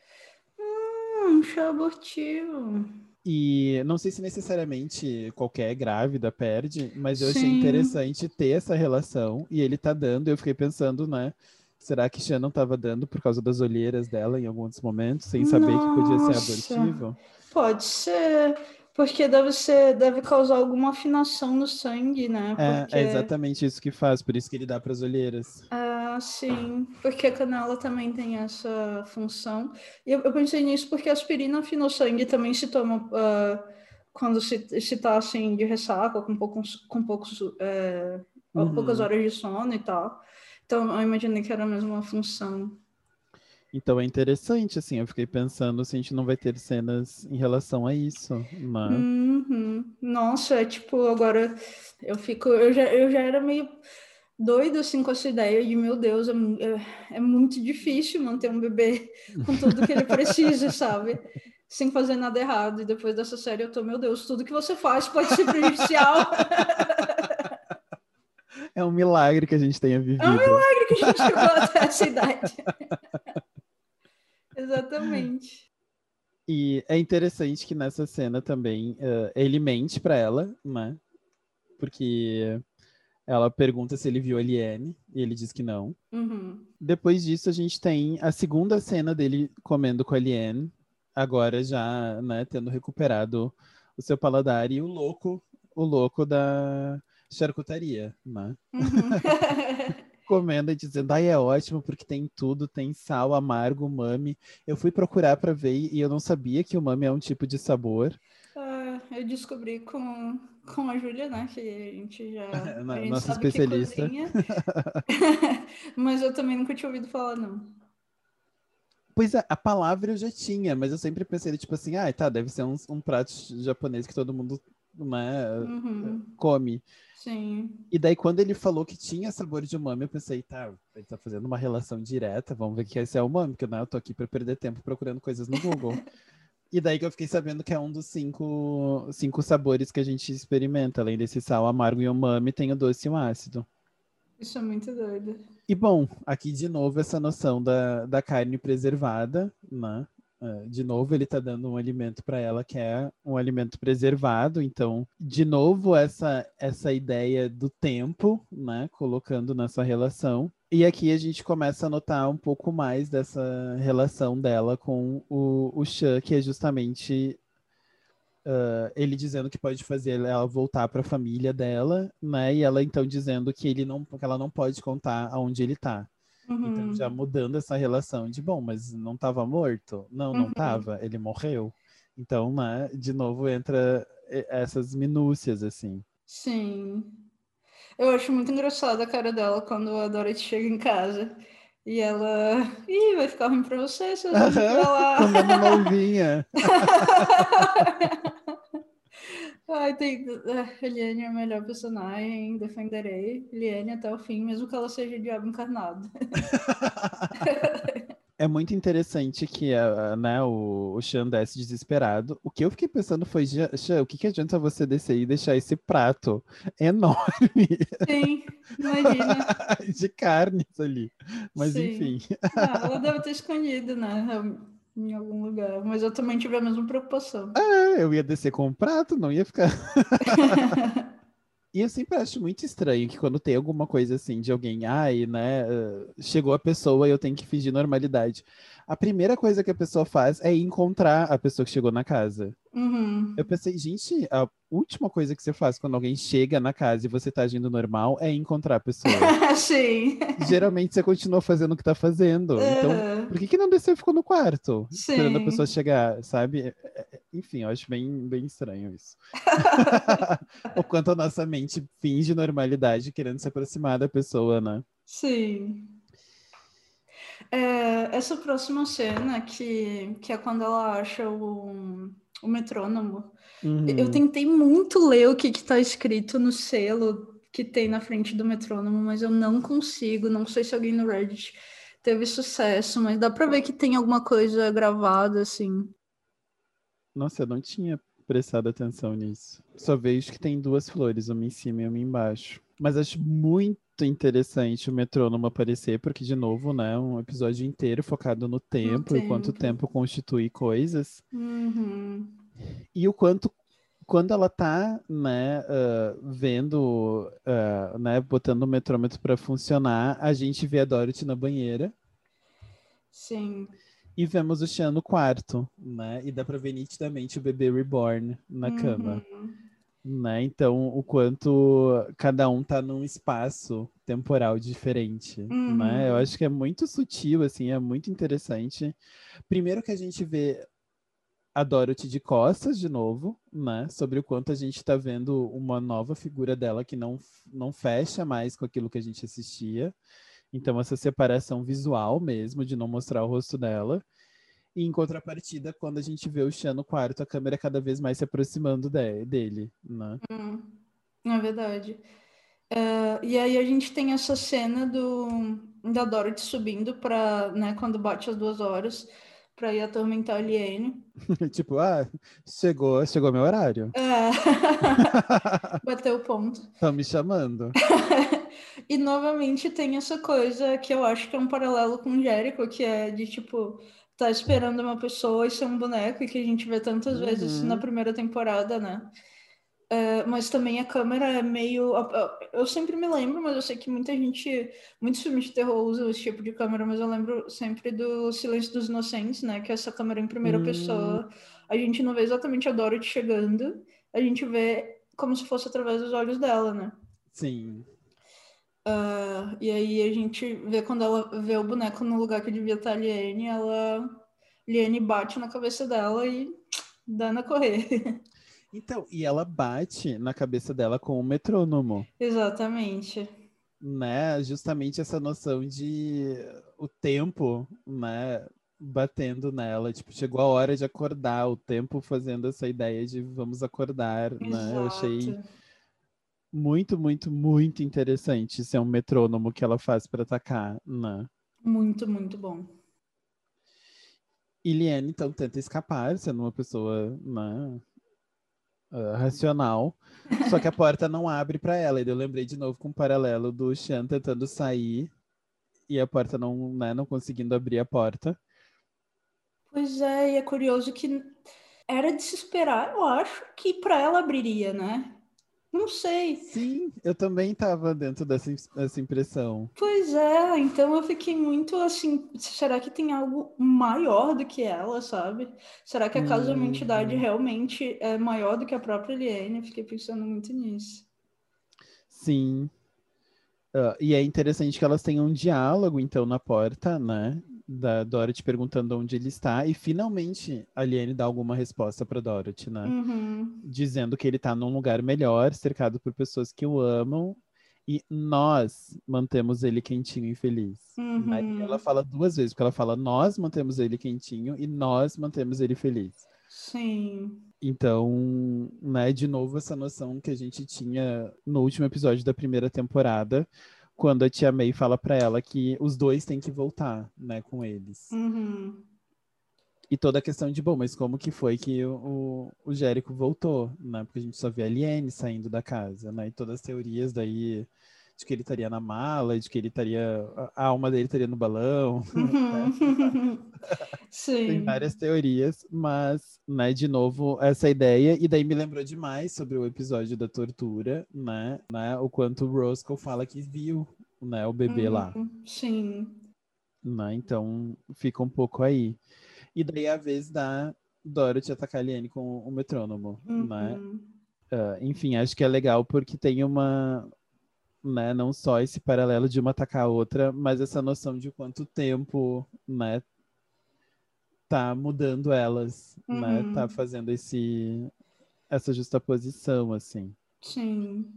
Hum, chá abortivo. E não sei se necessariamente qualquer grávida perde, mas eu Sim. achei interessante ter essa relação e ele tá dando. Eu fiquei pensando, né? Será que Shannon estava dando por causa das olheiras dela em alguns momentos, sem saber Nossa. que podia ser abortivo? Pode ser. Porque deve ser, deve causar alguma afinação no sangue, né? É, porque... é exatamente isso que faz, por isso que ele dá para as olheiras. Ah, sim, porque a canela também tem essa função. E eu, eu pensei nisso porque a aspirina afina o sangue também se toma uh, quando se, se tá assim de ressaca, com poucos, com poucos, é, uhum. poucas horas de sono e tal. Então eu imaginei que era a mesma função. Então é interessante, assim, eu fiquei pensando se a gente não vai ter cenas em relação a isso, né? Uhum. Nossa, é tipo, agora eu fico, eu já, eu já era meio doida assim com essa ideia de, meu Deus, é, é, é muito difícil manter um bebê com tudo que ele precisa, sabe? Sem fazer nada errado. E depois dessa série eu tô, meu Deus, tudo que você faz pode ser prejudicial. É um milagre que a gente tenha vivido. É um milagre que a gente chegou até essa idade. Exatamente. E é interessante que nessa cena também uh, ele mente para ela, né? Porque ela pergunta se ele viu a Liane e ele diz que não. Uhum. Depois disso, a gente tem a segunda cena dele comendo com a Liane, agora já, né, tendo recuperado o seu paladar e o louco, o louco da charcutaria, né? Uhum. comendo e dizendo, ai, é ótimo porque tem tudo, tem sal, amargo, mame. Eu fui procurar para ver e eu não sabia que o mame é um tipo de sabor. Uh, eu descobri com, com a Júlia, né, que a gente já a gente nossa especialista. mas eu também nunca tinha ouvido falar, não. Pois é, a palavra eu já tinha, mas eu sempre pensei, tipo assim, ah, tá, deve ser um, um prato japonês que todo mundo né, uhum. come. Sim. E daí, quando ele falou que tinha sabor de umami, eu pensei, tá, ele tá fazendo uma relação direta, vamos ver que esse é o umami, porque né, eu tô aqui para perder tempo procurando coisas no Google. e daí que eu fiquei sabendo que é um dos cinco, cinco sabores que a gente experimenta. Além desse sal amargo e umami, tem o doce e o ácido. Isso é muito doido. E bom, aqui de novo essa noção da, da carne preservada, né? Uh, de novo, ele está dando um alimento para ela que é um alimento preservado. Então, de novo, essa, essa ideia do tempo, né? Colocando nessa relação. E aqui a gente começa a notar um pouco mais dessa relação dela com o, o Chan, que é justamente uh, ele dizendo que pode fazer ela voltar para a família dela, né? E ela então dizendo que ele não, que ela não pode contar aonde ele está. Uhum. Então, já mudando essa relação de, bom, mas não estava morto? Não, não estava, uhum. ele morreu. Então, né, de novo entra essas minúcias, assim. Sim. Eu acho muito engraçada a cara dela quando a Dorothy chega em casa. E ela. Ih, vai ficar ruim pra você, se você lá. Comendo uma uvinha. Ai, tem... A Eliane é a melhor personagem, defenderei Eliane até o fim, mesmo que ela seja diabo encarnado. é muito interessante que né, o, o Sean desce desesperado. O que eu fiquei pensando foi, Sean, o que, que adianta você descer e deixar esse prato enorme? Sim, imagina. De carnes ali. Mas Sim. enfim. Não, ela deve ter escondido, né? em algum lugar. Mas eu também tive a mesma preocupação. É, eu ia descer com um prato, não ia ficar. e eu sempre acho muito estranho que quando tem alguma coisa assim de alguém, ai, né, chegou a pessoa e eu tenho que fingir normalidade. A primeira coisa que a pessoa faz é encontrar a pessoa que chegou na casa. Uhum. Eu pensei, gente, a última coisa que você faz quando alguém chega na casa e você tá agindo normal é encontrar a pessoa. Sim. Geralmente você continua fazendo o que tá fazendo. Uhum. Então, por que, que não desceu e ficou no quarto? Sim. Esperando a pessoa chegar, sabe? É, é, é, enfim, eu acho bem, bem estranho isso. o quanto a nossa mente finge normalidade querendo se aproximar da pessoa, né? Sim. É, essa próxima cena, que, que é quando ela acha o, o metrônomo, Uhum. eu tentei muito ler o que está escrito no selo que tem na frente do metrônomo, mas eu não consigo. Não sei se alguém no Reddit teve sucesso, mas dá para ver que tem alguma coisa gravada, assim. Nossa, eu não tinha prestado atenção nisso. Só vejo que tem duas flores, uma em cima e uma embaixo. Mas acho muito interessante o metrônomo aparecer, porque, de novo, né, um episódio inteiro focado no tempo, e quanto o tempo. tempo constitui coisas. Uhum. E o quanto, quando ela tá, né, ah, vendo, ah, né, botando o metrômetro para funcionar, a gente vê a Dorothy na banheira Sim. e vemos o Sean no quarto, né, e dá pra ver nitidamente o bebê reborn na cama. Né? Então, o quanto cada um tá num espaço temporal diferente, Uhum. né? Eu acho que é muito sutil, assim, é muito interessante. Primeiro que a gente vê a Dorothy de costas de novo, né? Sobre o quanto a gente tá vendo uma nova figura dela que não, não fecha mais com aquilo que a gente assistia. Então, essa separação visual mesmo, de não mostrar o rosto dela. E em contrapartida, quando a gente vê o Sean no quarto, a câmera cada vez mais se aproximando de- dele, né? Hum, é verdade. É, e aí a gente tem essa cena do da Dorothy subindo para, né, quando bate as duas horas, para ir atormentar a Liane. tipo, ah, chegou, chegou meu horário. É. Bateu o ponto. Estão me chamando. E novamente tem essa coisa que eu acho que é um paralelo com o Jericho, que é de tipo, tá esperando uma pessoa e ser um boneco, e que a gente vê tantas vezes Uhum. na primeira temporada, né? É, mas também a câmera é meio. Eu sempre me lembro, mas eu sei que muita gente. Muitos filmes de terror usam esse tipo de câmera, mas eu lembro sempre do Silêncio dos Inocentes, né? Que é essa câmera em primeira Hum. pessoa. A gente não vê exatamente a Dorothy chegando, a gente vê como se fosse através dos olhos dela, né? Sim. Ah, e aí a gente vê quando ela vê o boneco no lugar que devia estar a Liane, ela. Liane bate na cabeça dela e dá na correr. Então, e ela bate na cabeça dela com o metrônomo, Exatamente. né? Justamente essa noção de o tempo, né? Batendo nela, tipo, chegou a hora de acordar, o tempo fazendo essa ideia de vamos acordar, né? Eu achei Exato. Muito, muito, muito interessante ser um metrônomo que ela faz para atacar, né? Muito, muito bom. E Liane, então, tenta escapar, sendo uma pessoa né, ah, racional. Só que a porta não abre para ela. E eu lembrei de novo com um paralelo do Sean tentando sair e a porta não, né, não conseguindo abrir a porta. Pois é, e é curioso que era de se esperar, eu acho, que para ela abriria, né? Não sei. Sim, eu também estava dentro dessa, dessa impressão. Pois é, então eu fiquei muito assim, será que tem algo maior do que ela, sabe? Será que a casa é uma entidade realmente é maior do que a própria Liane? Eu fiquei pensando muito nisso. Sim. Ah, e é interessante que elas tenham um diálogo, então, na porta, né? Da Dorothy perguntando onde ele está. E finalmente a Liane dá alguma resposta para Dorothy, né? Uhum. dizendo que ele tá num lugar melhor, cercado por pessoas que o amam, e nós mantemos ele quentinho e feliz. Uhum. Aí ela fala duas vezes, porque ela fala nós mantemos ele quentinho e nós mantemos ele feliz. Sim. Então, né, de novo essa noção que a gente tinha no último episódio da primeira temporada, quando a tia May fala pra ela que os dois têm que voltar, né, com eles. Uhum. E toda a questão de, bom, mas como que foi que o, o Jérico voltou, né? Porque a gente só vê a Liane saindo da casa, né? E todas as teorias daí de que ele estaria na mala, de que ele estaria. A alma dele estaria no balão. Uhum. Tem Sim. várias teorias, mas, né, de novo, essa ideia. E daí me lembrou demais sobre o episódio da tortura, né? né o quanto o Roscoe fala que viu, né, o bebê lá. Uhum. Sim. né? Então fica um pouco aí. E daí a vez da Dorothy atacar a Liane com o metrônomo, né? Uhum. Ah, enfim, acho que é legal porque tem uma, né, não só esse paralelo de uma atacar a outra, mas essa noção de quanto tempo, né, tá mudando elas, né? Uhum. Tá fazendo esse essa justaposição assim. Sim.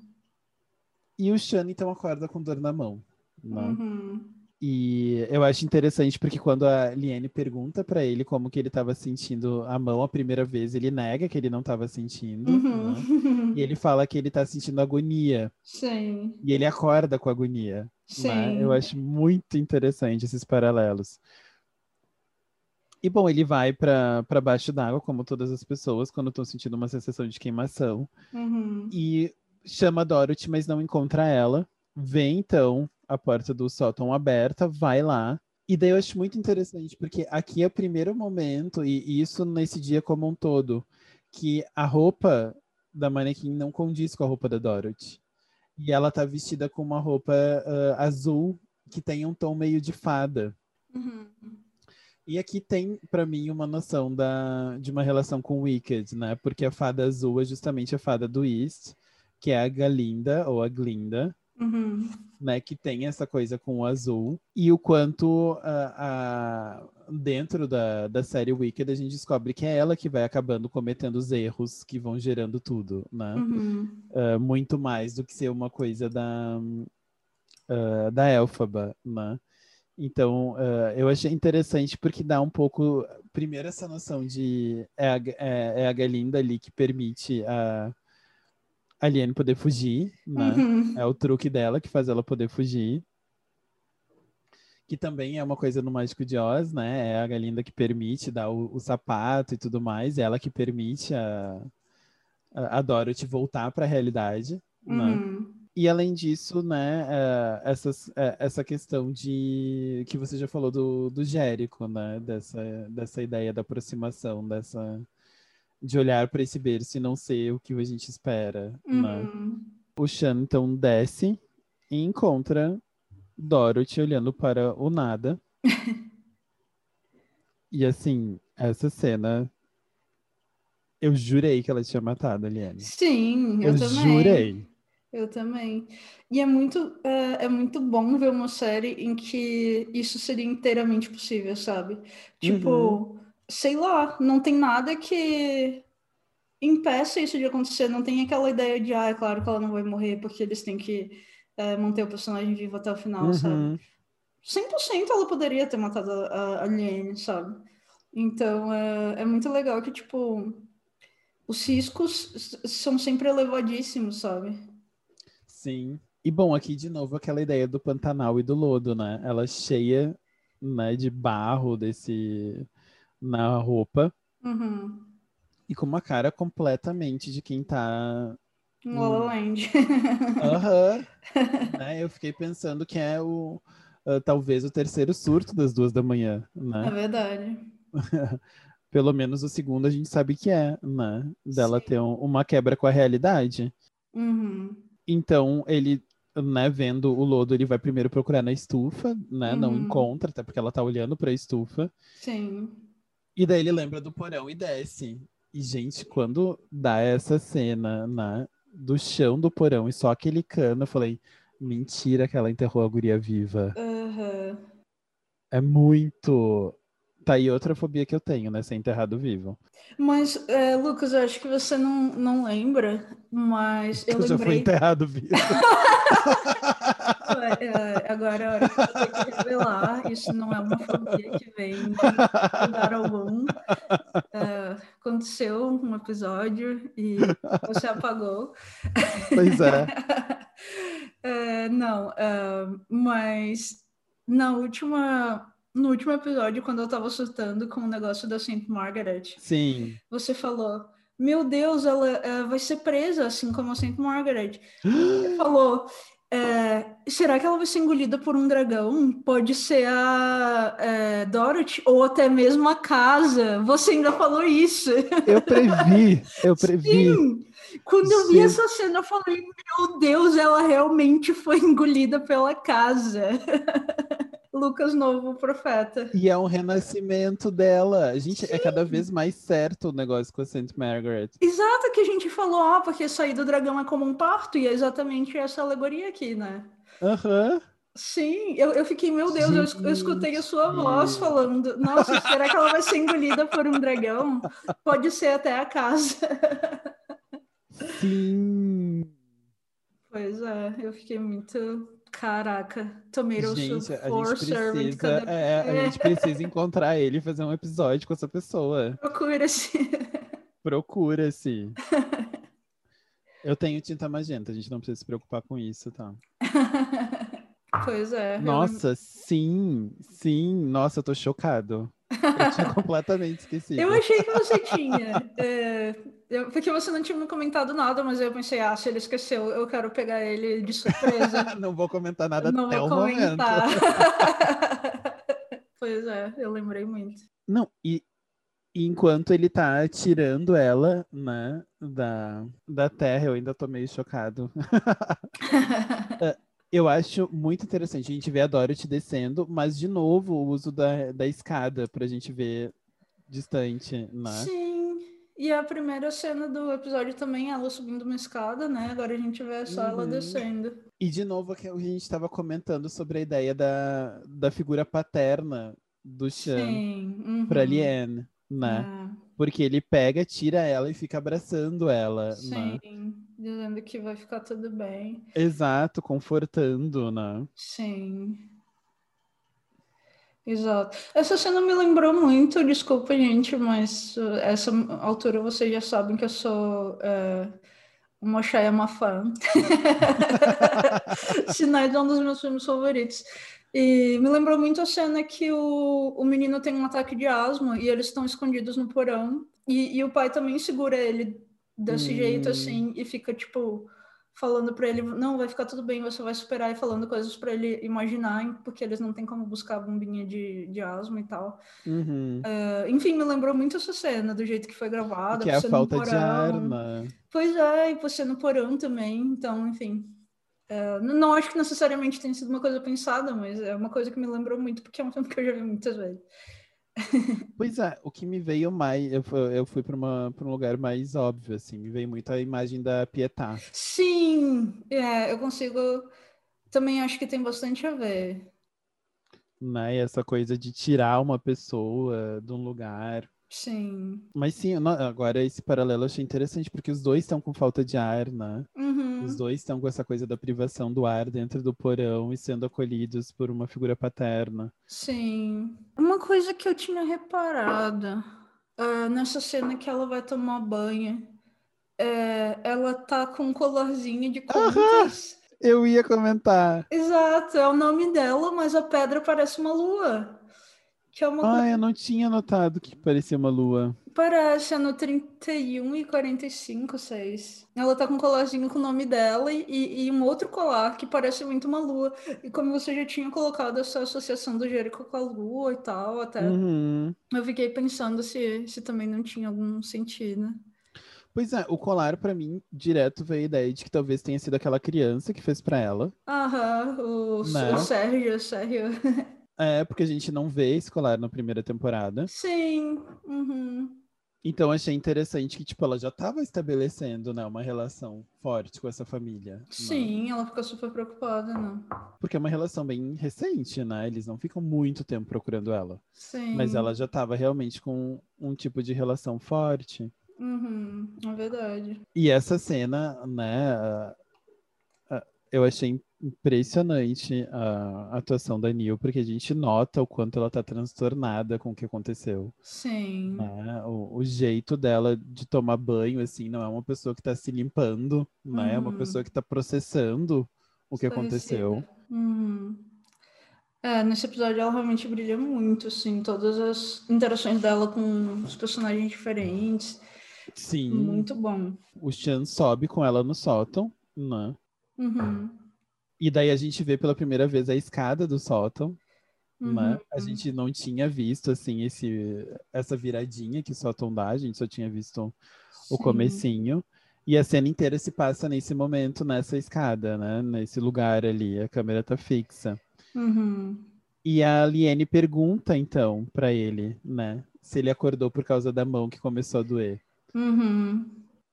E o Sean então acorda com dor na mão, né? Uhum. E eu acho interessante porque quando a Liane pergunta para ele como que ele estava sentindo a mão a primeira vez, ele nega que ele não estava sentindo. Uhum. Né? E ele fala que ele está sentindo agonia. Sim. E ele acorda com agonia. Né? Sim. Eu acho muito interessante esses paralelos. E bom, ele vai para baixo d'água, como todas as pessoas, quando estão sentindo uma sensação de queimação. Uhum. E chama Dorothy, mas não encontra ela. Vê então a porta do sótão aberta, vai lá. E daí eu acho muito interessante, porque aqui é o primeiro momento, e isso nesse dia como um todo, que a roupa da manequim não condiz com a roupa da Dorothy. E ela tá vestida com uma roupa uh, azul que tem um tom meio de fada. Uhum. E aqui tem, para mim, uma noção da, de uma relação com Wicked, né? Porque a fada azul é justamente a fada do East, que é a Galinda, ou a Glinda, Uhum. né? Que tem essa coisa com o azul. E o quanto a, dentro da, da série Wicked a gente descobre que é ela que vai acabando cometendo os erros que vão gerando tudo, né? Uhum. Uh, muito mais do que ser uma coisa da, uh, da Elfaba, né? Então, uh, eu achei interessante porque dá um pouco, primeiro, essa noção de é a, é, é a Galinda ali que permite a, a Liane poder fugir, né? Uhum. É o truque dela que faz ela poder fugir. Que também é uma coisa no Mágico de Oz, né? É a Galinda que permite dar o, o sapato e tudo mais, ela que permite a, a, a Dorothy voltar para a realidade, né? Uhum. E além disso, né, é, essas, é, essa questão de que você já falou do, do Jérico, né, dessa, dessa ideia da aproximação, dessa de olhar para esse berço e não ser o que a gente espera, né? Uhum. O Chan então desce e encontra Dorothy olhando para o nada. e assim, essa cena eu jurei que ela tinha matado a Liane. Sim, eu, Eu também. jurei. Eu também. E é muito, é, é muito bom ver uma série em que isso seria inteiramente possível, sabe? Tipo, Uhum. Sei lá, não tem nada que impeça isso de acontecer. Não tem aquela ideia de, ah, é claro que ela não vai morrer porque eles têm que é, manter o personagem vivo até o final, sabe? Uhum. 100% ela poderia ter matado a, a, Liane, sabe? Então, é, é muito legal que, tipo, os riscos são sempre elevadíssimos, sabe? Sim. E bom, aqui de novo aquela ideia do Pantanal e do lodo, né? Ela cheia, né, de barro desse na roupa Uhum. e com uma cara completamente de quem tá Um La La Land. Aham. né? Eu fiquei pensando que é o ah, talvez o terceiro surto das duas da manhã, É né? verdade. Pelo menos o segundo a gente sabe que é, né? Dela Sim. ter um- uma quebra com a realidade. Uhum. Então, ele, né, vendo o lodo, ele vai primeiro procurar na estufa, né? Não Uhum. encontra, até porque ela tá olhando pra estufa. Sim. E daí ele lembra do porão e desce. E, gente, quando dá essa cena, né, do chão do porão e só aquele cano, eu falei, mentira que ela enterrou a guria viva. Aham. É muito. Tá aí outra fobia que eu tenho, né? Ser enterrado vivo. Mas, é, Lucas, eu acho que você não, não lembra, mas eu eu já fui lembrei. enterrado vivo. É, agora é a hora que eu ter que revelar. Isso não é uma fobia que vem de lugar algum. É, aconteceu um episódio e você apagou. pois é. É, não, é, mas na última, no último episódio, quando eu tava surtando com o negócio da Saint Margaret, Sim. você falou: Meu Deus, ela é, vai ser presa, assim como a Saint Margaret. Você falou. É, será que ela vai ser engolida por um dragão? Pode ser a é, Dorothy ou até mesmo a casa. Você ainda falou isso. Eu previ. Eu previ. Sim! Quando eu vi essa cena, eu falei: Meu Deus, ela realmente foi engolida pela casa. Lucas Novo, profeta. E é um renascimento dela. Gente, é cada vez mais certo o negócio com a Saint Margaret. Exato, que a gente falou, ah, porque sair do dragão é como um parto, e é exatamente essa alegoria aqui, né? Aham. Sim, eu, eu fiquei, meu Deus, eu, eu escutei a sua voz falando, nossa, será que ela vai ser engolida por um dragão? Pode ser até a casa. Sim. Pois é, eu fiquei muito. Caraca, Tomato Gente, a for gente precisa, Cadê? é, a gente precisa encontrar ele e fazer um episódio com essa pessoa. Procura-se. Procura-se. Eu tenho tinta magenta, a gente não precisa se preocupar com isso, tá? pois é. eu Nossa, sim, sim. Nossa, eu tô chocado. Eu tinha completamente esquecido. Eu achei que você tinha. é, eu- porque você não tinha me comentado nada, mas eu pensei, ah, se ele esqueceu, eu quero pegar ele de surpresa. Não vou comentar nada não até vou o momento. comentar. pois é, eu lembrei muito. Não, e e enquanto ele tá tirando ela, né, da, da terra, eu ainda tô meio chocado. Eu acho muito interessante. A gente vê a Dorothy descendo, mas de novo o uso da, da escada pra gente ver distante, né? Sim. E a primeira cena do episódio também, ela subindo uma escada, né? Agora a gente vê só ela Uhum. descendo. E de novo o que a gente estava comentando sobre a ideia da, da figura paterna do Chan uhum. pra Liane, né? É. Porque ele pega, tira ela e fica abraçando ela, né? Sim, dizendo que vai ficar tudo bem. Exato, confortando, né? Sim. Exato. Essa cena me lembrou muito, desculpa, gente, mas uh, essa altura vocês já sabem que eu sou uh, uma Shayama fã. Sinais é um dos meus filmes favoritos. E me lembrou muito a cena que o, o menino tem um ataque de asma e eles estão escondidos no porão. E, e o pai também segura ele desse Hum. jeito assim e fica tipo falando pra ele, não, vai ficar tudo bem, você vai superar e falando coisas pra ele imaginar, porque eles não têm como buscar a bombinha de, de asma e tal. Uhum. Uh, enfim, me lembrou muito essa cena, do jeito que foi gravada. Que é a falta de ar, porão. né? Pois é, e você no porão também, então, enfim. N- não acho que necessariamente tenha sido uma coisa pensada, mas é uma coisa que me lembrou muito, porque é um filme que eu já vi muitas vezes. Pois é, o que me veio mais, eu, eu fui para um lugar mais óbvio, assim, me veio muito a imagem da Pietà. Sim, é, eu consigo. Também acho que tem bastante a ver. né? E essa coisa de tirar uma pessoa de um lugar. Sim. Mas sim, agora esse paralelo eu achei interessante, porque os dois estão com falta de ar, né? Uhum. Os dois estão com essa coisa da privação do ar dentro do porão e sendo acolhidos por uma figura paterna. Sim. Uma coisa que eu tinha reparado ah, nessa cena que ela vai tomar banho, é, ela tá com um colarzinho de contas. Eu ia comentar. Exato, é o nome dela, mas a pedra parece uma lua. Que é uma Ah, eu não tinha notado que parecia uma lua. Parece, no 31 e 45, 6. Ela tá com um colarzinho com o nome dela e, e um outro colar que parece muito uma lua. E como você já tinha colocado essa associação do Jericho com a lua e tal, até Uhum. eu fiquei pensando se, se também não tinha algum sentido. Pois é, o colar pra mim direto veio a ideia de que talvez tenha sido aquela criança que fez pra ela. Aham, o, Né? o Sérgio, o Sérgio. É, porque a gente não vê esse colar na primeira temporada. Sim, uhum. Então achei interessante que, tipo, ela já estava estabelecendo, né, uma relação forte com essa família. né? Sim, ela ficou super preocupada, não. Porque é uma relação bem recente, né? Eles não ficam muito tempo procurando ela. Sim. Mas ela já estava realmente com um tipo de relação forte. Uhum, é verdade. E essa cena, né, eu achei impressionante a atuação da Neil, porque a gente nota o quanto ela tá transtornada com o que aconteceu. Sim. né? O, o jeito dela de tomar banho, assim, não é uma pessoa que tá se limpando, né? É uma Uhum. pessoa que tá processando o que aconteceu. Uhum. É, nesse episódio ela realmente brilha muito, assim, todas as interações dela com os personagens diferentes. Sim, Muito bom. o Chan sobe com ela no sótão, né? Uhum. E daí a gente vê pela primeira vez a escada do sótão, né? A Uhum. gente não tinha visto, assim, esse, essa viradinha que o sótão dá, a gente só tinha visto o Sim. comecinho. E a cena inteira se passa nesse momento, nessa escada, né? Nesse lugar ali, a câmera tá fixa. Uhum. E a Liene pergunta, então, pra ele, né? Se ele acordou por causa da mão que começou a doer. Uhum.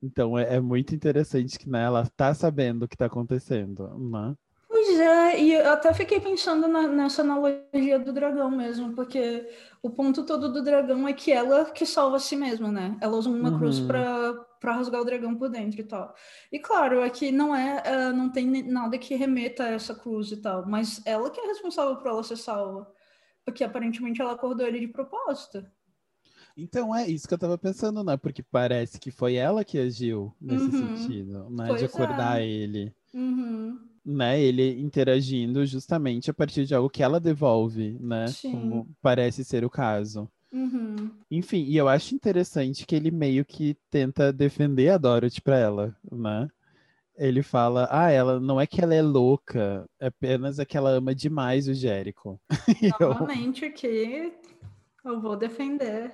Então é, é muito interessante que né, ela tá sabendo o que tá acontecendo, né? Pois é, e eu até fiquei pensando na- nessa analogia do dragão mesmo, porque o ponto todo do dragão é que ela que salva a si mesma, né? Ela usa uma cruz Uhum. pra para rasgar o dragão por dentro e tal. E claro, aqui não é, uh, não tem nada que remeta a essa cruz e tal, mas ela que é responsável por ela ser salva, porque aparentemente ela acordou ele de propósito. Então é isso que eu tava pensando, né? Porque parece que foi ela que agiu nesse uhum. sentido, né? Pois de acordar é. ele. Uhum. Né, ele interagindo justamente a partir de algo que ela devolve, né? Sim. Como parece ser o caso. Uhum. Enfim, e eu acho interessante que ele meio que tenta defender a Dorothy pra ela, né? Ele fala, ah, ela não é que ela é louca, é apenas é que ela ama demais o Jericho. Novamente aqui, eu vou defender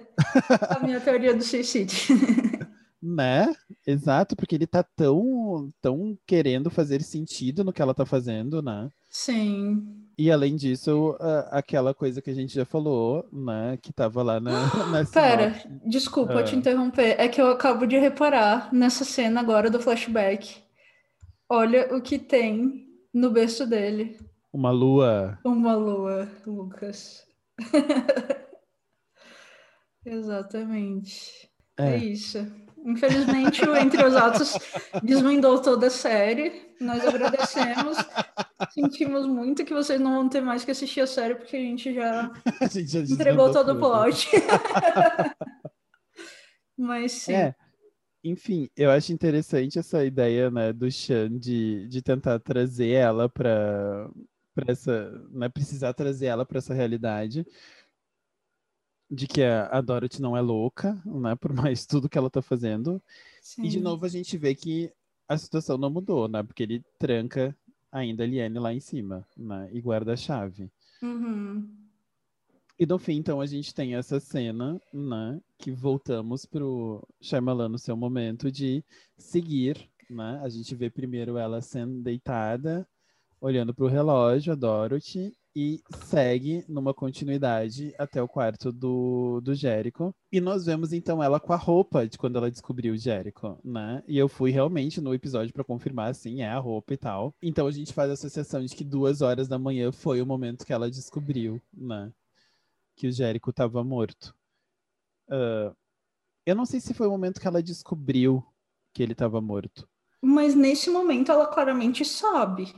a minha teoria do suicídio. né? Exato, porque ele tá tão, tão querendo fazer sentido no que ela tá fazendo, né? Sim. E além disso, aquela coisa que a gente já falou, né? Que tava lá na. na Pera, desculpa te ah. interromper. É que eu acabo de reparar nessa cena agora do flashback. Olha o que tem no berço dele. Uma lua. Uma lua, Lucas. Exatamente. É. é isso. Infelizmente, o Entre os Atos desvendou toda a série. Nós agradecemos. Sentimos muito que vocês não vão ter mais que assistir a série, porque a gente já, a gente já entregou todo o plot. Mas sim. É. Enfim, eu acho interessante essa ideia né, do Chan de, de tentar trazer ela para essa. Né, precisar trazer ela para essa realidade de que a, Dorothy não é louca, né? Por mais tudo que ela tá fazendo. Sim. E de novo a gente vê que a situação não mudou, né? Porque ele tranca ainda a Liane lá em cima, né? E guarda a chave. Uhum. E no fim, então, a gente tem essa cena, né? Que voltamos pro Shyamalan no seu momento de seguir, né? A gente vê primeiro ela sendo deitada, olhando pro relógio, a Dorothy, e segue numa continuidade até o quarto do, do Jericho. E nós vemos então ela com a roupa de quando ela descobriu o Jericho, né? E eu fui realmente no episódio para confirmar, assim, é a roupa e tal. Então a gente faz a associação de que duas horas da manhã foi o momento que ela descobriu, né? Que o Jericho estava morto. Uh, eu não sei se foi o momento que ela descobriu que ele estava morto. Mas nesse momento ela claramente sabe.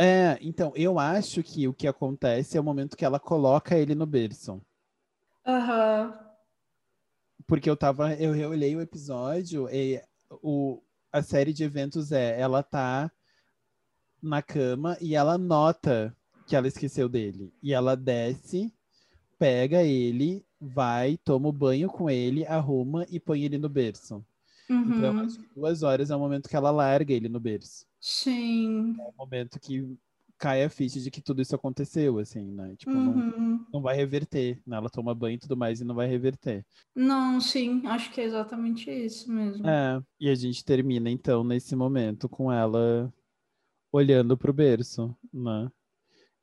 É, então, eu acho que o que acontece é o momento que ela coloca ele no berço. Aham. Uhum. Porque eu tava, eu olhei o episódio e o, a série de eventos é, ela tá na cama e ela nota que ela esqueceu dele. E ela desce, pega ele, vai, toma o banho com ele, arruma e põe ele no berço. Uhum. Então, acho que duas horas é o momento que ela larga ele no berço. Sim. É o momento que cai a ficha de que tudo isso aconteceu, assim, né? Tipo, uhum. não, não vai reverter, né? Ela toma banho e tudo mais e não vai reverter. Não, sim, acho que é exatamente isso mesmo. É, e a gente termina, então, nesse momento com ela olhando pro berço, né?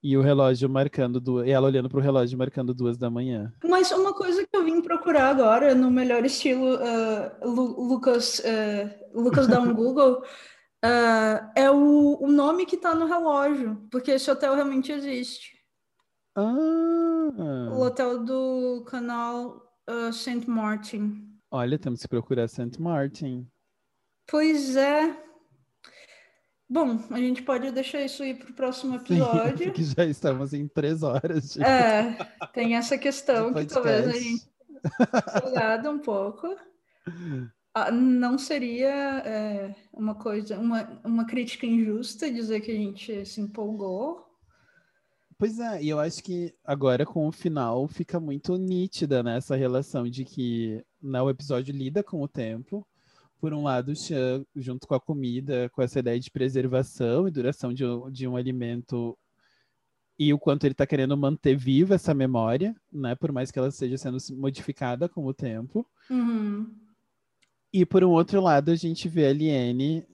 E o relógio marcando duas. E ela olhando pro relógio marcando duas da manhã. Mas uma coisa que eu vim procurar agora, no melhor estilo uh, Lu Lucas, uh, Lucas dá um Google, uh, é o, o nome que tá no relógio, porque esse hotel realmente existe. Ah. O hotel do canal uh, St. Martin. Olha, temos que procurar St. Martin. Pois é. Bom, a gente pode deixar isso aí para o próximo episódio. Sim, porque já estamos em três horas. É, tem essa questão que talvez a gente jogado um pouco. Ah, não seria é, uma coisa, uma, uma crítica injusta dizer que a gente se empolgou. Pois é, e eu acho que agora com o final fica muito nítida nessa né, relação de que né, o episódio lida com o tempo, por um lado, junto com a comida, com essa ideia de preservação e duração de, de um alimento e o quanto ele está querendo manter viva essa memória, né? Por mais que ela esteja sendo modificada com o tempo. Uhum. E por um outro lado, a gente vê a Liene,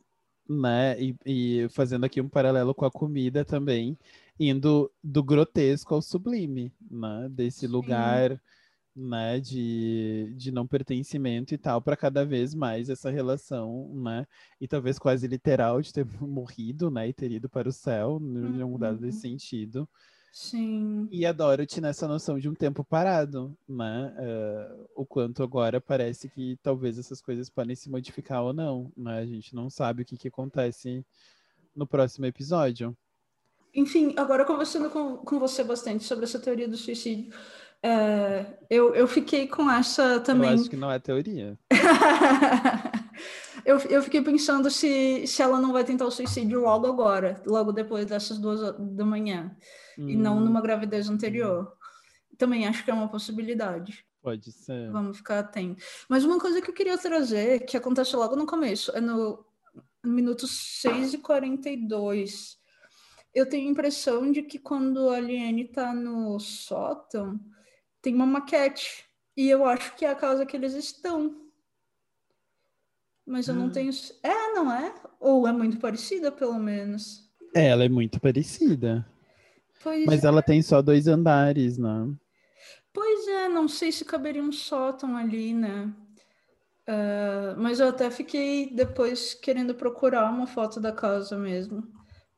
né? E, e, fazendo aqui um paralelo com a comida também, indo do grotesco ao sublime, né? Desse Sim. lugar né, de, de não pertencimento e tal, para cada vez mais essa relação, né, e talvez quase literal de ter morrido, né, e ter ido para o céu, em um dado desse uhum. sentido, Sim. E a Dorothy nessa noção de um tempo parado, né? Uh, o quanto agora parece que talvez essas coisas podem se modificar ou não, né? A gente não sabe o que, que acontece no próximo episódio. Enfim, agora conversando com, com você bastante sobre essa teoria do suicídio, é, eu, eu fiquei com essa também. Eu acho que não é teoria. eu, eu fiquei pensando se, se ela não vai tentar o suicídio logo agora, logo depois dessas duas da manhã, hum. e não hum. numa gravidez anterior. Também acho que é uma possibilidade. Pode ser. Vamos ficar atentos. Mas uma coisa que eu queria trazer, que acontece logo no começo, é no, minuto 6 e 42. Eu tenho a impressão de que quando a Aliene tá no sótão, tem uma maquete. E eu acho que é a casa que eles estão. Mas eu não ah. tenho. É, não é? Ou é muito parecida, pelo menos. É, ela é muito parecida. Pois Mas é. ela tem só dois andares, né? Pois é, não sei se caberia um sótão ali, né? Uh, mas eu até fiquei depois querendo procurar uma foto da casa mesmo.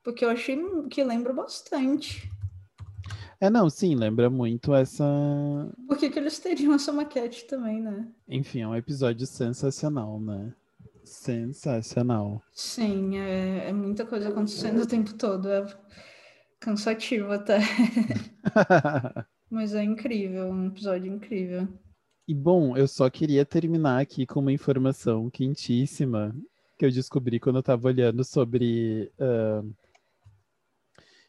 Porque eu achei que lembra bastante. É, não, sim, lembra muito essa. Por que, que eles teriam essa maquete também, né? Enfim, é um episódio sensacional, né? Sensacional. Sim, é, é muita coisa acontecendo o tempo todo. É cansativo até. Mas é incrível, um episódio incrível. E bom, eu só queria terminar aqui com uma informação quentíssima que eu descobri quando eu estava olhando sobre uh,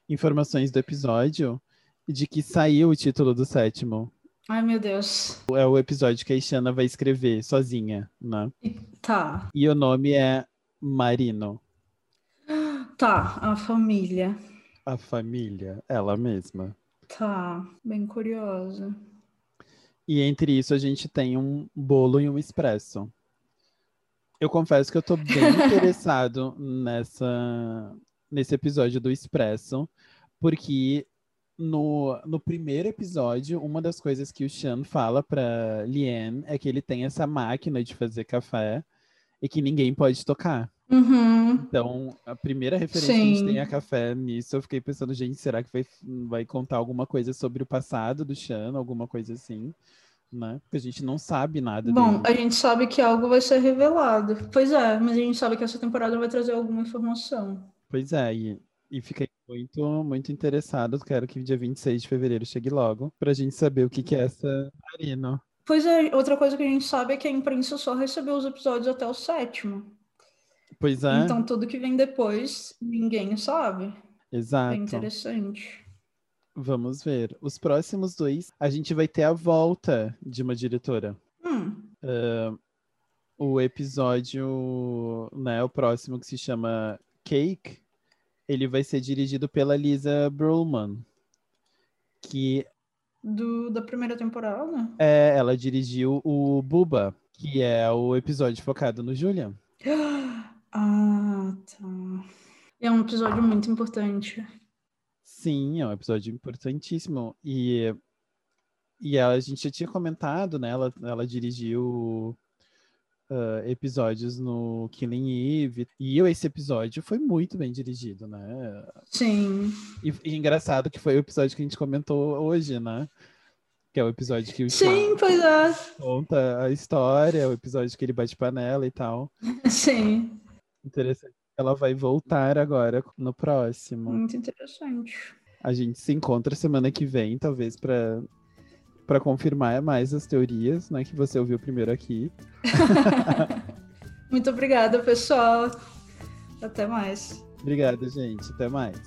informações do episódio de que saiu o título do sétimo. Ai, meu Deus. É o episódio que a Ishana vai escrever sozinha, né? Tá. E o nome é Marino. Tá, a família. A família, ela mesma. Tá, bem curiosa. E entre isso a gente tem um bolo e um expresso. Eu confesso que eu tô bem interessado nessa nesse episódio do expresso, porque no, no primeiro episódio, uma das coisas que o Sean fala para Lien é que ele tem essa máquina de fazer café e que ninguém pode tocar. Uhum. Então, a primeira referência Sim. que a gente tem a café nisso, eu fiquei pensando, gente, será que vai, vai contar alguma coisa sobre o passado do Sean, alguma coisa assim? Né? Porque a gente não sabe nada Bom, dele. a gente sabe que algo vai ser revelado. Pois é, mas a gente sabe que essa temporada vai trazer alguma informação. Pois é, e, e fiquei muito, muito interessado. Quero que dia 26 de fevereiro chegue logo, pra gente saber o que, que é essa Marino. Pois é, outra coisa que a gente sabe é que a imprensa só recebeu os episódios até o sétimo. Pois é. Então tudo que vem depois, ninguém sabe. Exato. É interessante. Vamos ver. Os próximos dois, a gente vai ter a volta de uma diretora. Hum. Uh, o episódio, né, o próximo que se chama Cake, ele vai ser dirigido pela Lisa Brulman, que do, da primeira temporada? É, ela dirigiu o Buba, que é o episódio focado no Julian. Ah, tá. É um episódio muito importante. Sim, é um episódio importantíssimo. E, e a gente já tinha comentado, né? Ela, ela dirigiu uh, episódios no Killing Eve. E esse episódio foi muito bem dirigido, né? Sim. E, e engraçado que foi o episódio que a gente comentou hoje, né? Que é o episódio que o Sim, pois é. conta a história, o episódio que ele bate panela e tal. Sim. Interessante. Ela vai voltar agora no próximo. Muito interessante. A gente se encontra semana que vem, talvez, para para confirmar mais as teorias, né, que você ouviu primeiro aqui. Muito obrigada, pessoal. Até mais. Obrigado, gente. Até mais.